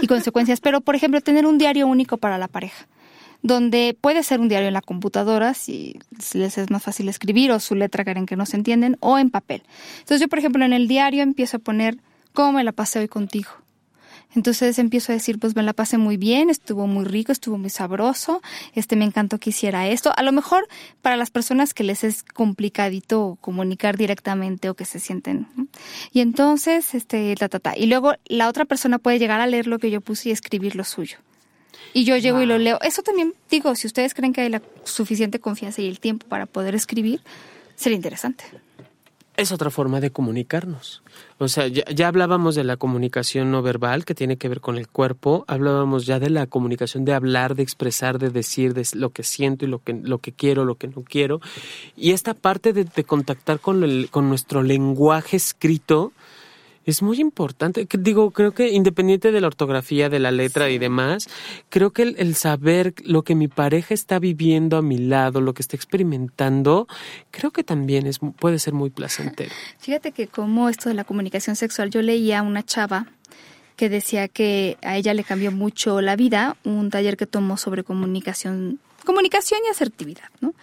y consecuencias. Pero, por ejemplo, tener un diario único para la pareja donde puede ser un diario en la computadora, si les es más fácil escribir, o su letra que que no se entienden, o en papel. Entonces yo, por ejemplo, en el diario empiezo a poner cómo me la pasé hoy contigo. Entonces empiezo a decir, pues me la pasé muy bien, estuvo muy rico, estuvo muy sabroso, este me encantó que hiciera esto. A lo mejor para las personas que les es complicadito comunicar directamente o que se sienten. Y entonces, este, ta, ta, ta. Y luego la otra persona puede llegar a leer lo que yo puse y escribir lo suyo y yo llego y lo leo. Eso también digo, si ustedes creen que hay la suficiente confianza y el tiempo para poder escribir, sería interesante. Es otra forma de comunicarnos. O sea, ya, hablábamos de la comunicación no verbal que tiene que ver con el cuerpo, hablábamos ya de la comunicación de hablar, de expresar, de decir de lo que siento y lo que, lo que quiero, lo que no quiero. Y esta parte de, contactar con, el, con nuestro lenguaje escrito, es muy importante. Digo, creo que independiente de la ortografía, de la letra y demás, creo que el, saber lo que mi pareja está viviendo a mi lado, lo que está experimentando, creo que también es, puede ser muy placentero. Fíjate que como esto de la comunicación sexual, yo leía a una chava que decía que a ella le cambió mucho la vida un taller que tomó sobre comunicación, comunicación y asertividad, ¿no?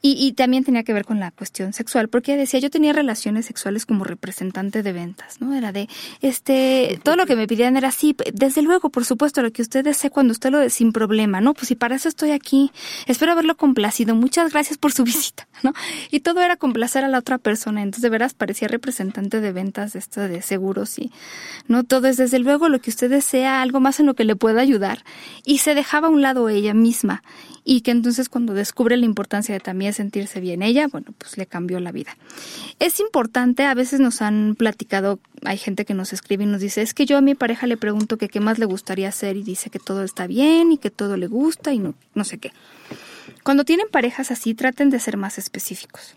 Y, y, también tenía que ver con la cuestión sexual, porque decía, yo tenía relaciones sexuales como representante de ventas, ¿no? Era de, este, todo lo que me pidían era así, desde luego, por supuesto, lo que usted desee cuando usted lo de sin problema, ¿no? Pues si para eso estoy aquí, espero haberlo complacido, muchas gracias por su visita, ¿no? Y todo era complacer a la otra persona, entonces de veras parecía representante de ventas de esto de seguros y, ¿no? Todo es desde luego lo que usted desea, algo más en lo que le pueda ayudar. Y se dejaba a un lado ella misma y que entonces cuando descubre la importancia de también sentirse bien ella, bueno, pues le cambió la vida. Es importante, a veces nos han platicado, hay gente que nos escribe y nos dice, es que yo a mi pareja le pregunto qué más le gustaría hacer y dice que todo está bien y que todo le gusta y no, no sé qué. Cuando tienen parejas así, traten de ser más específicos.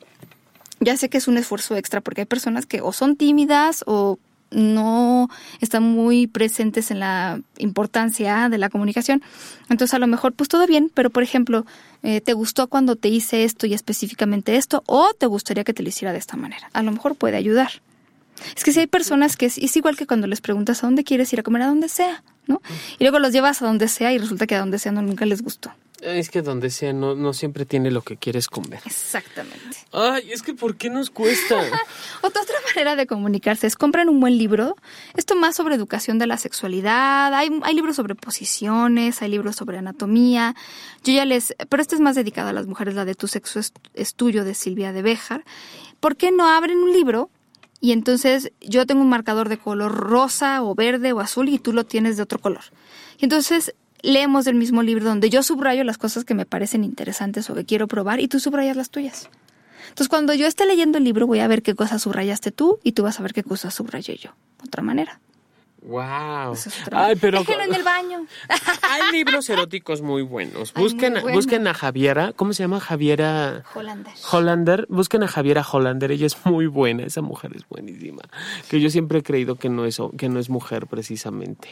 Ya sé que es un esfuerzo extra porque hay personas que o son tímidas o no están muy presentes en la importancia de la comunicación. Entonces, a lo mejor, pues todo bien, pero por ejemplo, eh, ¿te gustó cuando te hice esto y específicamente esto? ¿O te gustaría que te lo hiciera de esta manera? A lo mejor puede ayudar. Es que si hay personas que es, igual que cuando les preguntas a dónde quieres ir a comer, a donde sea, ¿no? Y luego los llevas a donde sea y resulta que a donde sea no, nunca les gustó. Es que donde sea, no, no siempre tiene lo que quieres comer. Exactamente. Ay, es que ¿por qué nos cuesta? otra, otra manera de comunicarse es compren un buen libro. Esto más sobre educación de la sexualidad. Hay, hay libros sobre posiciones, hay libros sobre anatomía. Yo ya les... Pero este es más dedicado a las mujeres, la de Tu sexo es, tuyo, de Silvia de Béjar. ¿Por qué no abren un libro y entonces yo tengo un marcador de color rosa o verde o azul y tú lo tienes de otro color. Y entonces leemos el mismo libro donde yo subrayo las cosas que me parecen interesantes o que quiero probar y tú subrayas las tuyas. Entonces, cuando yo esté leyendo el libro, voy a ver qué cosas subrayaste tú y tú vas a ver qué cosas subrayé yo. Otra manera. Wow. Ay, pero Déjelo en el baño. Hay libros eróticos muy buenos. Busquen, busquen a Javiera, ¿cómo se llama? Javiera Hollander. Hollander. Busquen a Javiera Hollander, ella es muy buena, esa mujer es buenísima. Que yo siempre he creído que no es que no es mujer precisamente.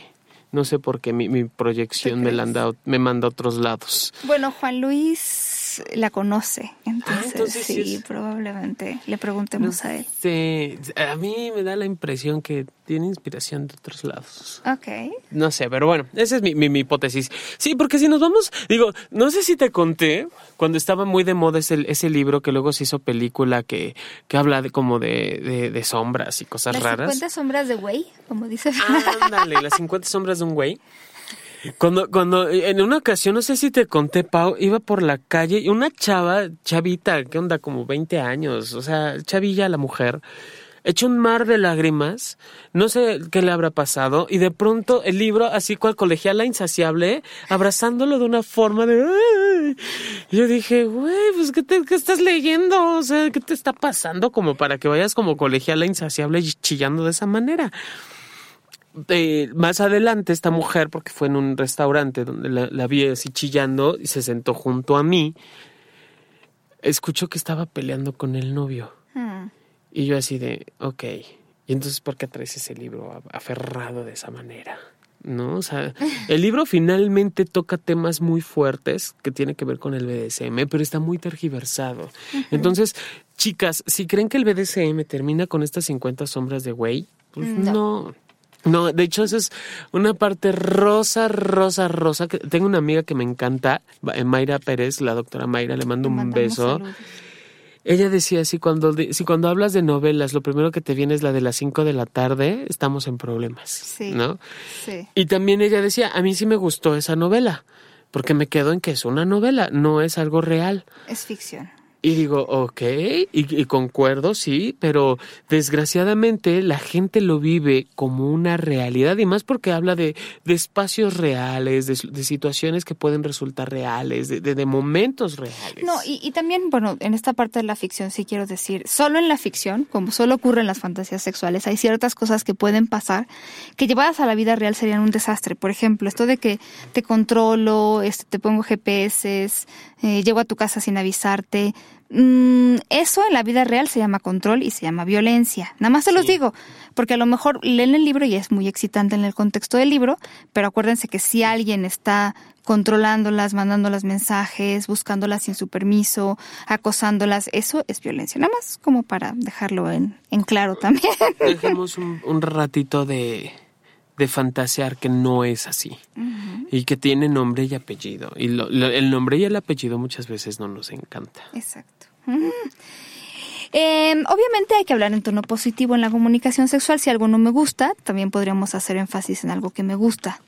No sé por qué mi, mi proyección me, la me manda a otros lados. Bueno, Juan Luis la conoce, ah, entonces, sí, probablemente le preguntemos a él. Sí, a mí me da la impresión que tiene inspiración de otros lados. Ok. No sé, pero bueno, esa es mi, mi, hipótesis. Sí, porque si nos vamos, digo, no sé si te conté, cuando estaba muy de moda ese, ese libro que luego se hizo película que, que habla de como de, de, sombras y cosas raras. Las 50 sombras de güey, como dice. Ándale, las 50 sombras de un güey. Cuando, cuando, en una ocasión, no sé si te conté, Pau, iba por la calle y una chava, chavita, ¿qué onda? Como 20 años, o sea, chavilla la mujer, hecho un mar de lágrimas, no sé qué le habrá pasado, y de pronto el libro, así cual colegiala insaciable, abrazándolo de una forma de... yo dije, güey, pues ¿qué, ¿qué, estás leyendo? O sea, ¿qué te está pasando? Como para que vayas como colegiala insaciable chillando de esa manera. Eh, más adelante esta mujer, porque fue en un restaurante donde la, la vi así chillando y se sentó junto a mí, escuchó que estaba peleando con el novio. Hmm. Y yo así de, ok, ¿y entonces por qué traes ese libro aferrado de esa manera? ¿No? O sea, el libro finalmente toca temas muy fuertes que tienen que ver con el BDSM, pero está muy tergiversado. Entonces, chicas, si creen que el BDSM termina con estas 50 sombras de güey, pues no. no. De hecho, esa es una parte rosa, rosa, rosa. Tengo una amiga que me encanta, Mayra Pérez, la doctora Mayra, le mando un beso. Ella decía, si cuando, si cuando hablas de novelas, lo primero que te viene es la de las 5 de la tarde, estamos en problemas, sí, ¿no? Sí. Y también ella decía, a mí sí me gustó esa novela, porque me quedo en que es una novela, no es algo real. Es ficción. Y digo, ok, y, concuerdo, sí, pero desgraciadamente la gente lo vive como una realidad y más porque habla de, de espacios reales, de, situaciones que pueden resultar reales, de, de momentos reales. No, y, y, también, bueno, en esta parte de la ficción sí quiero decir, solo en la ficción, como solo ocurre en las fantasías sexuales, hay ciertas cosas que pueden pasar que llevadas a la vida real serían un desastre. Por ejemplo, esto de que te controlo, este, te pongo GPS, eh, llego a tu casa sin avisarte. Mm, eso en la vida real se llama control y se llama violencia. Nada más se los digo, porque a lo mejor leen el libro y es muy excitante en el contexto del libro, pero acuérdense que si alguien está controlándolas, mandándolas mensajes, buscándolas sin su permiso, acosándolas, eso es violencia. Nada más como para dejarlo en, en claro también. Dejemos un ratito de, de fantasear que no es así y que tiene nombre y apellido. Y el nombre y el apellido muchas veces no nos encanta. Exacto. Em, obviamente hay que hablar en tono positivo en la comunicación sexual. Si algo no me gusta, también podríamos hacer énfasis en algo que me gusta.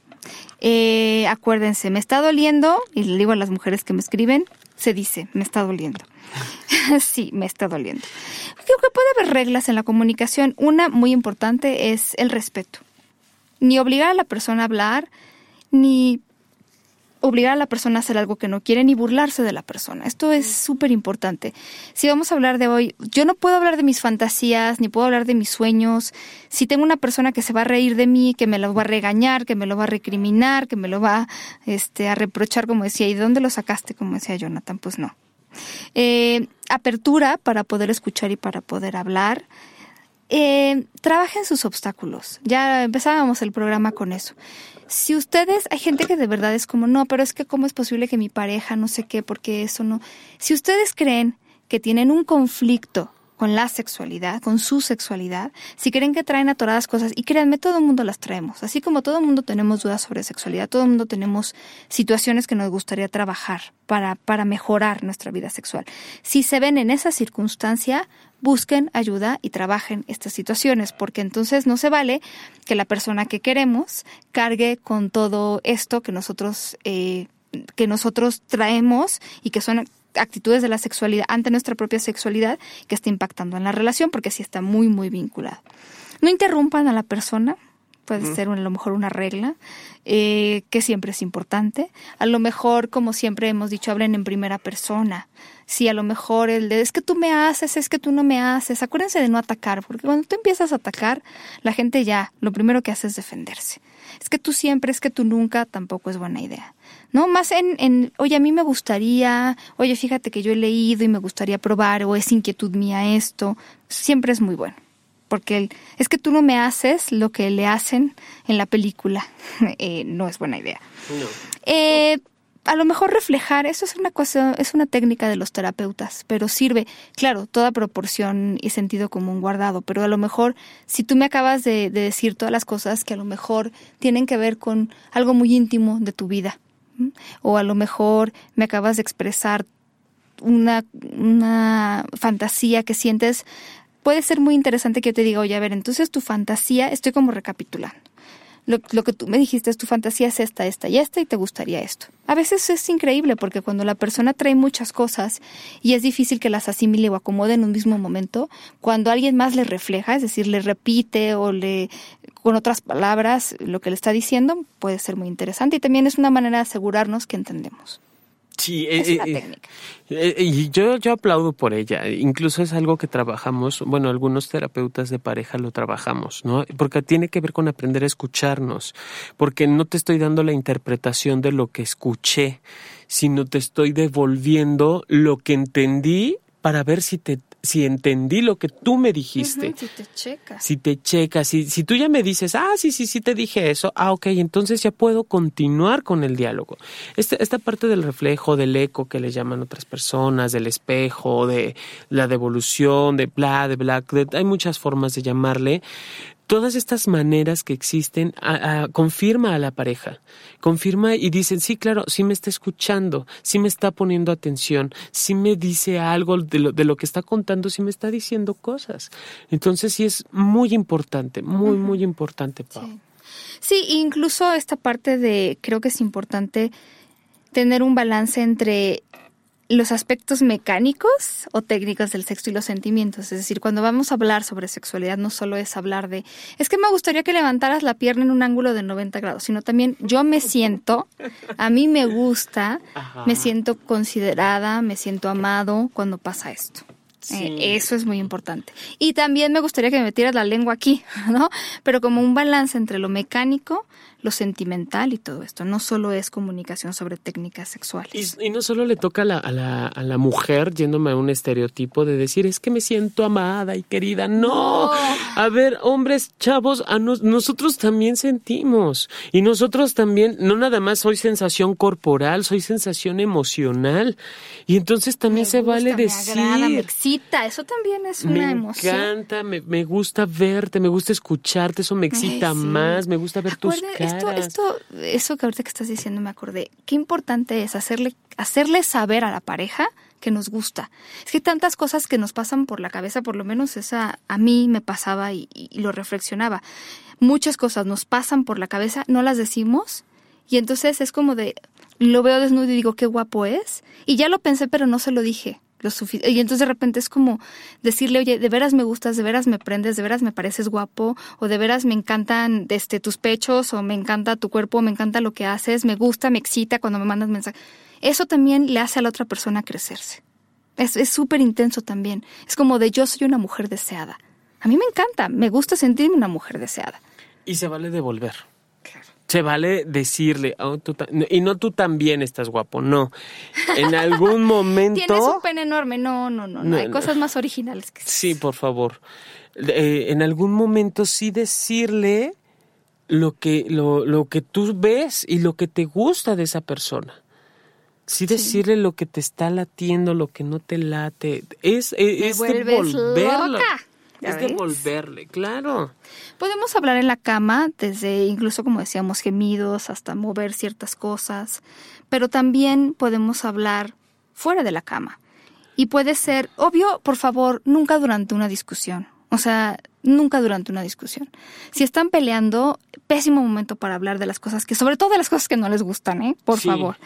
Eh, acuérdense, me está doliendo, y le digo a las mujeres que me escriben, se dice, me está doliendo. sí, me está doliendo. Creo que puede haber reglas en la comunicación. Una muy importante es el respeto ni obligar a la persona a hablar, ni obligar a la persona a hacer algo que no quiere, ni burlarse de la persona. Esto es súper importante. Si vamos a hablar de hoy, yo no puedo hablar de mis fantasías, ni puedo hablar de mis sueños. Si tengo una persona que se va a reír de mí, que me lo va a regañar, que me lo va a recriminar, que me lo va este, a reprochar, como decía, ¿y de dónde lo sacaste? Como decía Jonathan, pues no. Eh, apertura para poder escuchar y para poder hablar. Eh, trabajen sus obstáculos. Ya empezábamos el programa con eso. Si ustedes, hay gente que de verdad es como, no, pero es que cómo es posible que mi pareja no sé qué, porque eso no. Si ustedes creen que tienen un conflicto con la sexualidad, con su sexualidad, si creen que traen atoradas cosas, y créanme, todo el mundo las traemos, así como todo el mundo tenemos dudas sobre sexualidad, todo el mundo tenemos situaciones que nos gustaría trabajar para, para mejorar nuestra vida sexual. Si se ven en esa circunstancia, busquen ayuda y trabajen estas situaciones, porque entonces no se vale que la persona que queremos cargue con todo esto que nosotros, eh, que nosotros traemos y que son actitudes de la sexualidad ante nuestra propia sexualidad que está impactando en la relación, porque sí está muy, muy vinculado. No interrumpan a la persona, puede ser a lo mejor una regla, eh, que siempre es importante. A lo mejor, como siempre hemos dicho, hablen en primera persona. Si a lo mejor el de es que tú me haces, es que tú no me haces. Acuérdense de no atacar, porque cuando tú empiezas a atacar, la gente ya lo primero que hace es defenderse. Es que tú siempre, es que tú nunca, tampoco es buena idea. ¿No? Más en, en, oye, a mí me gustaría, oye, fíjate que yo he leído y me gustaría probar, o es inquietud mía esto. Siempre es muy bueno porque es que tú no me haces lo que le hacen en la película. Eh, no es buena idea. Eh, a lo mejor reflejar, eso es una cosa, es una técnica de los terapeutas, pero sirve, claro, toda proporción y sentido común guardado, pero a lo mejor si tú me acabas de, decir todas las cosas que a lo mejor tienen que ver con algo muy íntimo de tu vida, o a lo mejor me acabas de expresar una, una fantasía que sientes puede ser muy interesante que yo te diga, oye, a ver, entonces tu fantasía, estoy como recapitulando. Lo, lo, que tú me dijiste es tu fantasía es esta, esta y esta y te gustaría esto. A veces es increíble porque cuando la persona trae muchas cosas y es difícil que las asimile o acomode en un mismo momento, cuando alguien más le refleja, es decir, le repite o le con otras palabras lo que le está diciendo, puede ser muy interesante y también es una manera de asegurarnos que entendemos. Sí, es eh, eh, técnica. Eh, y yo, yo aplaudo por ella. Incluso es algo que trabajamos, bueno, algunos terapeutas de pareja lo trabajamos, ¿no? Porque tiene que ver con aprender a escucharnos, porque no te estoy dando la interpretación de lo que escuché, sino te estoy devolviendo lo que entendí para ver si te si entendí lo que tú me dijiste. si te checas. Si te checas, si, si tú ya me dices, ah, sí, sí, sí te dije eso, ah, ok, entonces ya puedo continuar con el diálogo. Esta, esta parte del reflejo, del eco que le llaman otras personas, del espejo, de la devolución, de bla, de bla, hay muchas formas de llamarle, todas estas maneras que existen confirma a la pareja, confirma y dicen, sí, claro, sí me está escuchando, sí me está poniendo atención, sí me dice algo de lo, de lo que está contando, sí me está diciendo cosas. Entonces sí es muy importante, muy, muy importante, Pau. sí, incluso esta parte de, creo que es importante tener un balance entre los aspectos mecánicos o técnicos del sexo y los sentimientos. Es decir, cuando vamos a hablar sobre sexualidad, no solo es hablar de, es que me gustaría que levantaras la pierna en un ángulo de 90 grados, sino también yo me siento, a mí me gusta, me siento considerada, me siento amado cuando pasa esto. Eh, eso es muy importante. Y también me gustaría que me metieras la lengua aquí, ¿no? Pero como un balance entre lo mecánico, lo sentimental y todo esto. No solo es comunicación sobre técnicas sexuales. Y, no solo le toca a la, a, la, a la, mujer, yéndome a un estereotipo de decir, es que me siento amada y querida. No. A ver, hombres, chavos, a nosotros también sentimos. Y nosotros también, no nada más soy sensación corporal, soy sensación emocional. Y entonces también se vale decir. Me agrada, me excita. Eso también es una emoción. Me encanta, me, gusta verte, me gusta escucharte, eso me excita más, me gusta ver tus caras esto, esto, eso que ahorita que estás diciendo me acordé. Qué importante es hacerle, hacerle saber a la pareja que nos gusta. Es que hay tantas cosas que nos pasan por la cabeza, por lo menos esa a mí me pasaba y, lo reflexionaba. Muchas cosas nos pasan por la cabeza, no las decimos y entonces es como de lo veo desnudo y digo qué guapo es y ya lo pensé pero no se lo dije y entonces de repente es como decirle, oye, de veras me gustas, de veras me prendes, de veras me pareces guapo, o de veras me encantan este, tus pechos, o me encanta tu cuerpo, me encanta lo que haces, me gusta, me excita cuando me mandas mensajes. Eso también le hace a la otra persona crecerse. Es súper intenso también. Es como de yo soy una mujer deseada. A mí me encanta, me gusta sentirme una mujer deseada. Y se vale devolver se vale decirle, oh, y no tú también estás guapo, no. En algún momento... Tienes un pene enorme, no, no, no, no, hay cosas más originales que Sí, por favor. Eh, en algún momento sí decirle lo que, lo, lo que tú ves y lo que te gusta de esa persona. Sí decirle lo que te está latiendo, lo que no te late. Es, e, es, devolverlo. Es devolverle, claro. Podemos hablar en la cama, desde incluso como decíamos, gemidos, hasta mover ciertas cosas, pero también podemos hablar fuera de la cama. Y puede ser, obvio, por favor, nunca durante una discusión. O sea, nunca durante una discusión. Si están peleando, pésimo momento para hablar de las cosas que, sobre todo de las cosas que no les gustan, ¿eh? Por favor.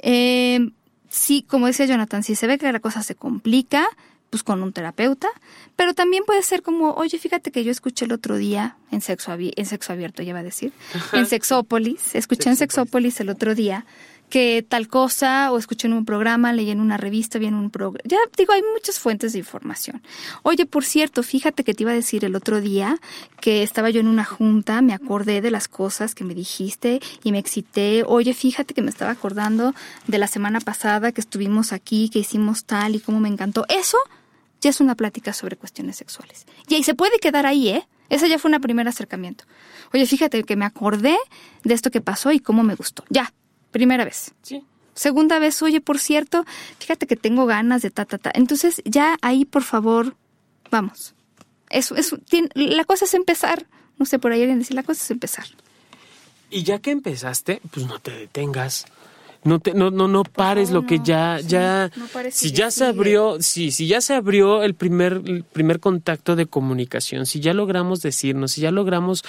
Eh, sí, como decía Jonathan, si se ve que la cosa se complica, pues con un terapeuta, pero también puede ser como, oye, fíjate que yo escuché el otro día en sexo, en sexo abierto, ya va a decir, en Sexópolis, escuché en Sexópolis el otro día que tal cosa, o escuché en un programa, leí en una revista, vi en un programa. Ya digo, hay muchas fuentes de información. Oye, por cierto, fíjate que te iba a decir el otro día que estaba yo en una junta, me acordé de las cosas que me dijiste y me excité. Oye, fíjate que me estaba acordando de la semana pasada que estuvimos aquí, que hicimos tal y cómo me encantó. Eso ya es una plática sobre cuestiones sexuales. Y ahí se puede quedar ahí, ¿eh? Ese ya fue un primer acercamiento. Oye, fíjate que me acordé de esto que pasó y cómo me gustó. Ya, Primera vez. Sí. Segunda vez, oye, por cierto, fíjate que tengo ganas de ta, ta, ta. Entonces, ya ahí, por favor, vamos. Eso, eso, la cosa es empezar. No sé, por ahí alguien decir, la cosa es empezar. Y ya que empezaste, pues no te detengas. No te, no, no, no pares lo que ya, ya, si ya se abrió, sí, si ya se abrió el primer, el primer contacto de comunicación, si ya logramos decirnos, si ya logramos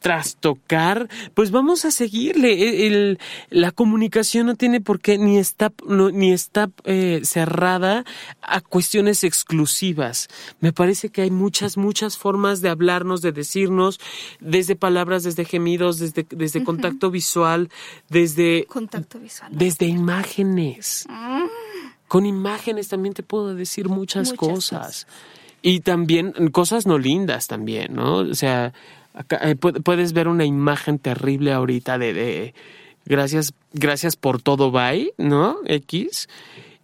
trastocar, pues vamos a seguirle. E, el, la comunicación no tiene por qué ni está, ni está eh, cerrada a cuestiones exclusivas. Me parece que hay muchas, muchas formas de hablarnos, de decirnos, desde palabras, desde gemidos, desde, desde contacto visual, desde... Contacto visual. Desde imágenes. Mm. Con imágenes también te puedo decir muchas, cosas. Y también cosas no lindas también, ¿no? O sea, eh, puedes ver una imagen terrible ahorita de, de gracias, gracias por todo, bye, ¿no? X.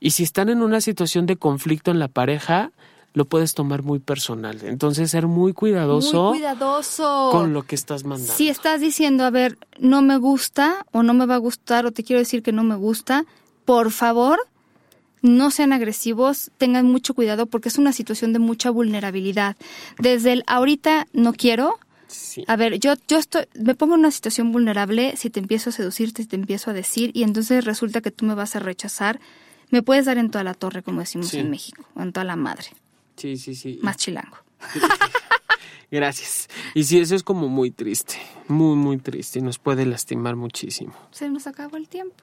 Y si están en una situación de conflicto en la pareja, lo puedes tomar muy personal. Entonces, ser muy cuidadoso, muy cuidadoso con lo que estás mandando. Si estás diciendo, a ver, no me gusta o no me va a gustar o te quiero decir que no me gusta, por favor, no sean agresivos, tengan mucho cuidado porque es una situación de mucha vulnerabilidad. Desde el ahorita no quiero a ver, yo, yo estoy, me pongo en una situación vulnerable si te empiezo a seducir, si te empiezo a decir, y entonces resulta que tú me vas a rechazar. Me puedes dar en toda la torre, como decimos en México, o en toda la madre. Sí, sí, sí. Más chilango. Gracias. Y sí, eso es como muy triste, muy, muy triste nos puede lastimar muchísimo. Se nos acabó el tiempo.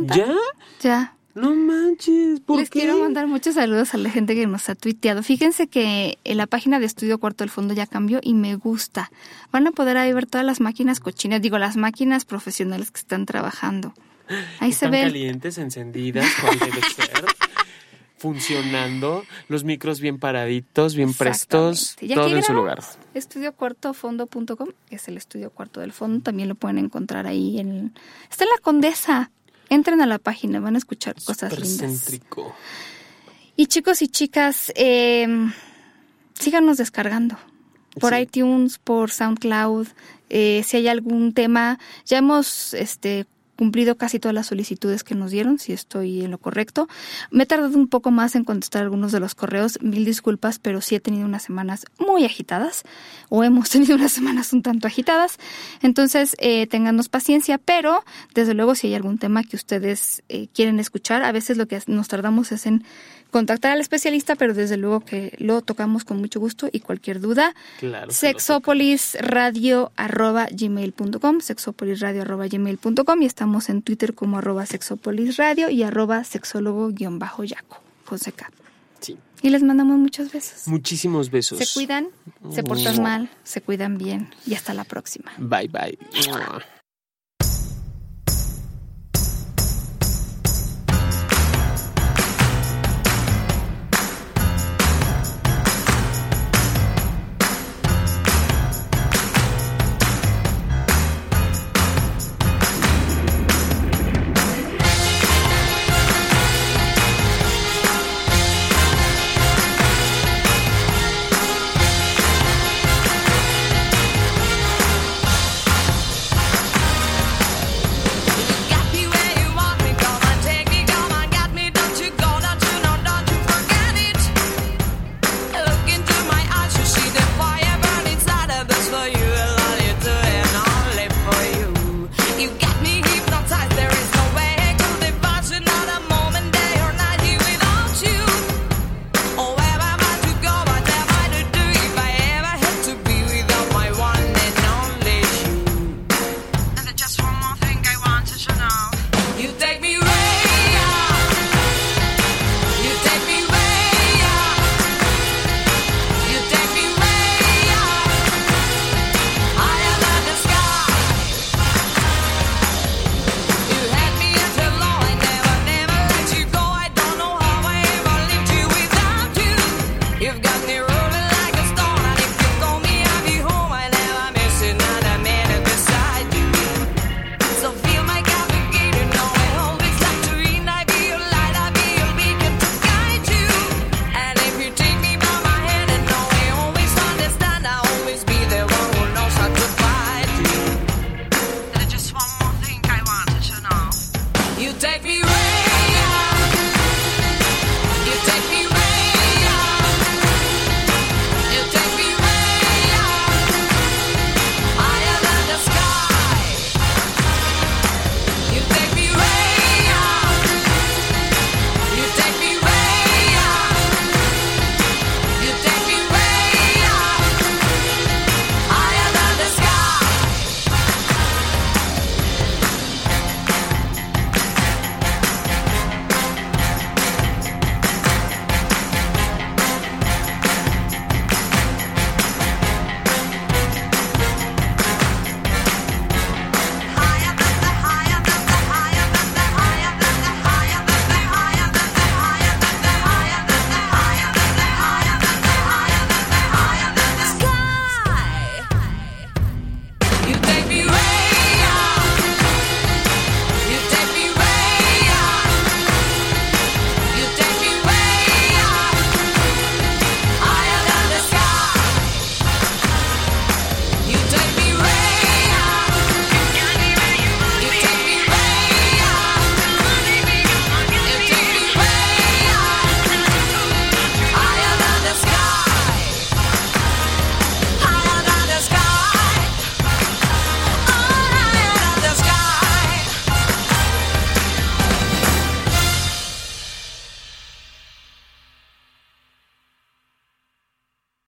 ¿Ya? Ya. No manches, ¿por Les quiero mandar muchos saludos a la gente que nos ha tuiteado. Fíjense que en la página de Estudio Cuarto del Fondo ya cambió y me gusta. Van a poder ahí ver todas las máquinas cochinas, digo, las máquinas profesionales que están trabajando. Ahí se ven. calientes, encendidas, cuando debe ser. funcionando, los micros bien paraditos, bien prestos, todo en su lugar. Estudiocuartofondo.com, que es el estudio cuarto del fondo, también lo pueden encontrar ahí en... Está en la Condesa, Entren a la página, van a escuchar cosas lindas. Y chicos y chicas, eh, síganos descargando por iTunes, por SoundCloud. Eh, si hay algún tema, ya hemos este, cumplido casi todas las solicitudes que nos dieron, si estoy en lo correcto. Me he tardado un poco más en contestar algunos de los correos, mil disculpas, pero sí he tenido unas semanas muy agitadas, o hemos tenido unas semanas un tanto agitadas. Entonces, eh, ténganos paciencia, pero desde luego si hay algún tema que ustedes eh, quieren escuchar, a veces lo que nos tardamos es en contactar al especialista, pero desde luego que lo tocamos con mucho gusto y cualquier duda. Claro, sexopolisradio.gmail.com, sexopolisradio.gmail.com y estamos en Twitter como arroba sexopolisradio y arroba sexólogo-yaco, José Sí. Y les mandamos muchos besos. Muchísimos besos. Se cuidan, se portan mal, se cuidan bien y hasta la próxima. Bye bye.